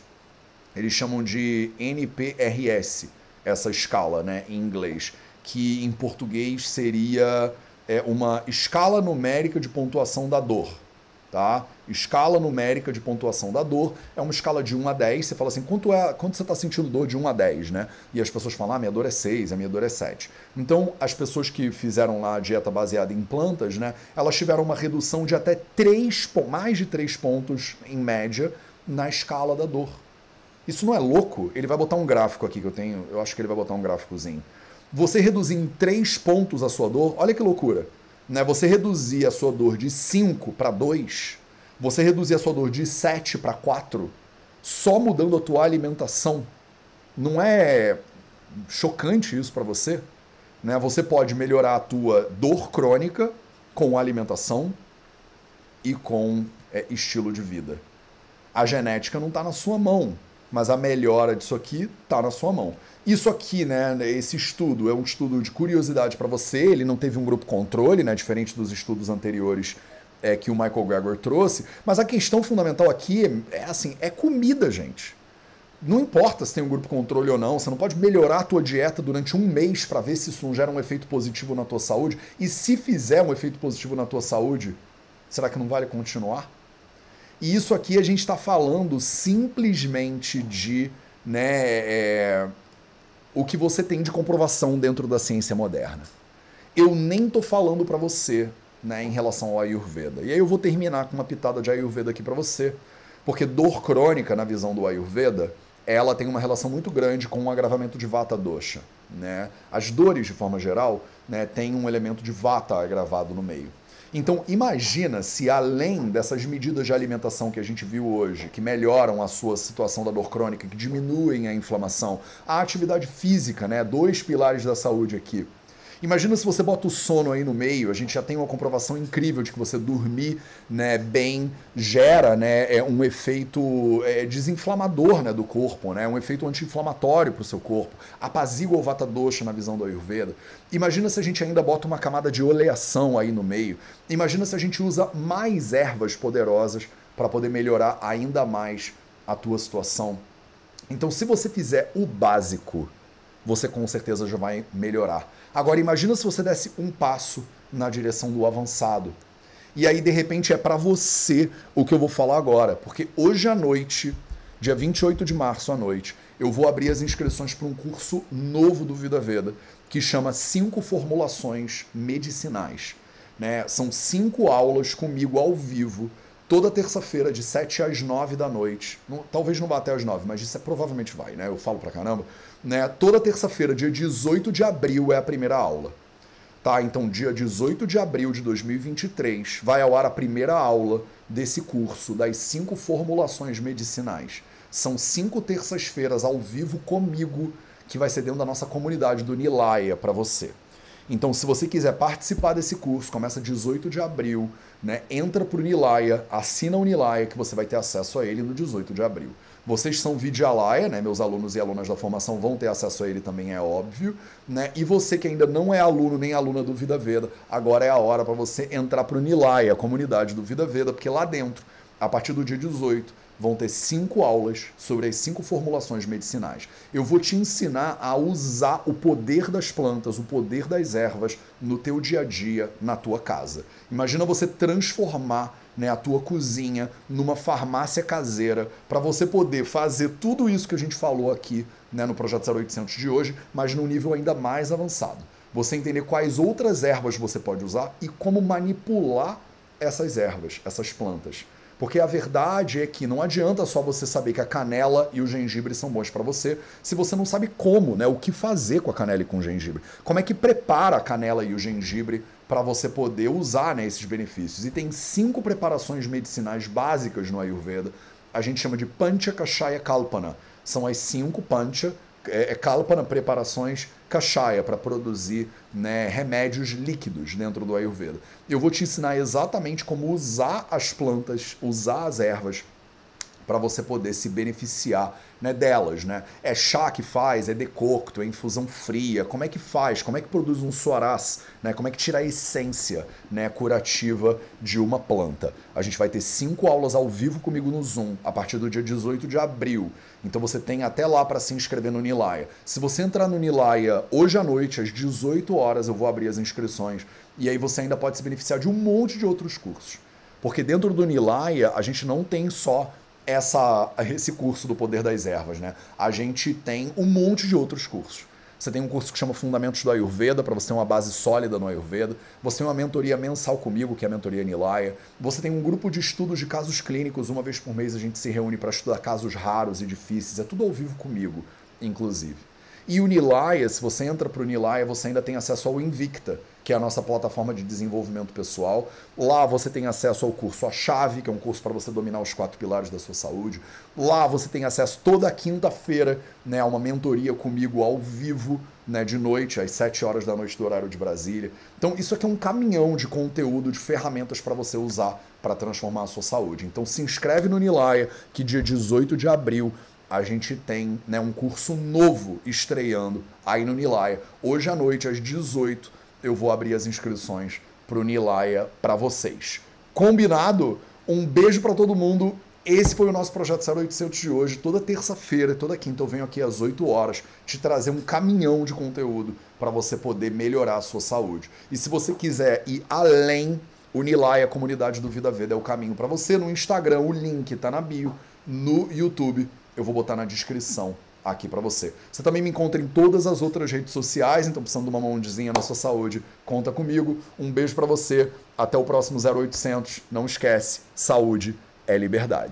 eles chamam de NPRS, essa escala né, em inglês, que em português seria é, uma escala numérica de pontuação da dor. Tá? Escala numérica de pontuação da dor é uma escala de 1 a 10. Você fala assim, quanto, é, quanto você está sentindo dor de 1 a 10, né? E as pessoas falam, ah, minha dor é 6, a minha dor é 7. Então, as pessoas que fizeram lá a dieta baseada em plantas, né? Elas tiveram uma redução de até 3, mais de 3 pontos, em média, na escala da dor. Isso não é louco? Ele vai botar um gráfico aqui que eu tenho, eu acho que ele vai botar um gráficozinho. Você reduzir em 3 pontos a sua dor, olha que loucura né, você reduzir a sua dor de 5 para 2, você reduzir a sua dor de 7 para 4, só mudando a tua alimentação. Não é chocante isso para você? Né? Você pode melhorar a tua dor crônica com alimentação e com é, estilo de vida. A genética não está na sua mão, mas a melhora disso aqui está na sua mão. Isso aqui, né, esse estudo é um estudo de curiosidade para você, ele não teve um grupo controle, né, diferente dos estudos anteriores é, que o Michael Gregor trouxe, mas a questão fundamental aqui é, é assim, é comida, gente. Não importa se tem um grupo controle ou não, você não pode melhorar a tua dieta durante um mês para ver se isso não gera um efeito positivo na tua saúde. E se fizer um efeito positivo na tua saúde, será que não vale continuar? E isso aqui a gente está falando simplesmente de né, é, o que você tem de comprovação dentro da ciência moderna. Eu nem estou falando para você né, em relação ao Ayurveda. E aí eu vou terminar com uma pitada de Ayurveda aqui para você, porque dor crônica, na visão do Ayurveda, ela tem uma relação muito grande com o agravamento de Vata Dosha. Né? As dores, de forma geral, né, têm um elemento de Vata agravado no meio. Então, imagina se além dessas medidas de alimentação que a gente viu hoje, que melhoram a sua situação da dor crônica, que diminuem a inflamação, a atividade física, né, dois pilares da saúde aqui, Imagina se você bota o sono aí no meio, a gente já tem uma comprovação incrível de que você dormir né, bem gera né, é um efeito é, desinflamador né, do corpo, né, um efeito anti-inflamatório para o seu corpo, apazigua o vata dosha na visão do Ayurveda. Imagina se a gente ainda bota uma camada de oleação aí no meio. Imagina se a gente usa mais ervas poderosas para poder melhorar ainda mais a tua situação. Então, se você fizer o básico, você com certeza já vai melhorar. Agora imagina se você desse um passo na direção do avançado. E aí de repente é para você o que eu vou falar agora, porque hoje à noite, dia 28 de março à noite, eu vou abrir as inscrições para um curso novo do Vida Veda, que chama Cinco Formulações Medicinais. Né? São cinco aulas comigo ao vivo, toda terça-feira, de 7 às 9 da noite. Não, talvez não vá até às 9, mas isso é, provavelmente vai, né? Eu falo pra caramba. Né? Toda terça-feira, dia 18 de abril, é a primeira aula. Tá, então dia 18 de abril de 2023 vai ao ar a primeira aula desse curso das cinco formulações medicinais. São cinco terças-feiras ao vivo comigo, que vai ser dentro da nossa comunidade do Nilaya para você. Então, se você quiser participar desse curso, começa 18 de abril, né? Entra pro Nilaya, assina o Nilaya que você vai ter acesso a ele no 18 de abril. Vocês são Vidyalaya, né? Meus alunos e alunas da formação vão ter acesso a ele também, é óbvio, né? E você que ainda não é aluno nem aluna do Vida Veda, agora é a hora para você entrar pro Nilaya, a comunidade do Vida Veda, porque lá dentro, a partir do dia 18, vão ter cinco aulas sobre as cinco formulações medicinais. Eu vou te ensinar a usar o poder das plantas, o poder das ervas no teu dia a dia, na tua casa. Imagina você transformar né, a tua cozinha numa farmácia caseira para você poder fazer tudo isso que a gente falou aqui né, no Projeto 0800 de hoje, mas num nível ainda mais avançado. Você entender quais outras ervas você pode usar e como manipular essas ervas, essas plantas. Porque a verdade é que não adianta só você saber que a canela e o gengibre são bons para você, se você não sabe como, né? O que fazer com a canela e com o gengibre. Como é que prepara a canela e o gengibre para você poder usar né, esses benefícios. E tem cinco preparações medicinais básicas no Ayurveda. A gente chama de Pancha Kashaya Kalpana. São as cinco Pancha é, é Kalpana, preparações Kashaya, para produzir né, remédios líquidos dentro do Ayurveda. Eu vou te ensinar exatamente como usar as plantas, usar as ervas para você poder se beneficiar né, delas. Né? É chá que faz, é decocto, é infusão fria. Como é que faz? Como é que produz um suarás? Né? Como é que tira a essência né, curativa de uma planta? A gente vai ter cinco aulas ao vivo comigo no Zoom a partir do dia 18 de abril. Então você tem até lá para se inscrever no Nilaya. Se você entrar no Nilaya hoje à noite, às 18 horas, eu vou abrir as inscrições. E aí você ainda pode se beneficiar de um monte de outros cursos. Porque dentro do Nilaya, a gente não tem só essa, esse curso do Poder das Ervas, né? A gente tem um monte de outros cursos. Você tem um curso que chama Fundamentos do Ayurveda, para você ter uma base sólida no Ayurveda. Você tem uma mentoria mensal comigo, que é a mentoria Nilaya. Você tem um grupo de estudos de casos clínicos. Uma vez por mês a gente se reúne para estudar casos raros e difíceis. É tudo ao vivo comigo, inclusive. E o Nilaya, se você entra para o Nilaya, você ainda tem acesso ao Invicta, que é a nossa plataforma de desenvolvimento pessoal. Lá você tem acesso ao curso A Chave, que é um curso para você dominar os quatro pilares da sua saúde. Lá você tem acesso toda quinta-feira né, a uma mentoria comigo ao vivo, né, de noite, às 7 horas da noite do horário de Brasília. Então, isso aqui é um caminhão de conteúdo, de ferramentas para você usar para transformar a sua saúde. Então, se inscreve no Nilaya, que dia 18 de abril a gente tem né, um curso novo estreando aí no Nilaya. Hoje à noite, às 18 eu vou abrir as inscrições para o Nilaya para vocês. Combinado? Um beijo para todo mundo. Esse foi o nosso projeto 0800 de hoje. Toda terça-feira, toda quinta eu venho aqui às 8 horas te trazer um caminhão de conteúdo para você poder melhorar a sua saúde. E se você quiser ir além, o Nilaya, a comunidade do Vida Veda, é o caminho para você. No Instagram, o link está na bio. No YouTube, eu vou botar na descrição aqui para você. Você também me encontra em todas as outras redes sociais, então precisando de uma mãozinha na sua saúde, conta comigo. Um beijo para você, até o próximo 0800. Não esquece, saúde é liberdade.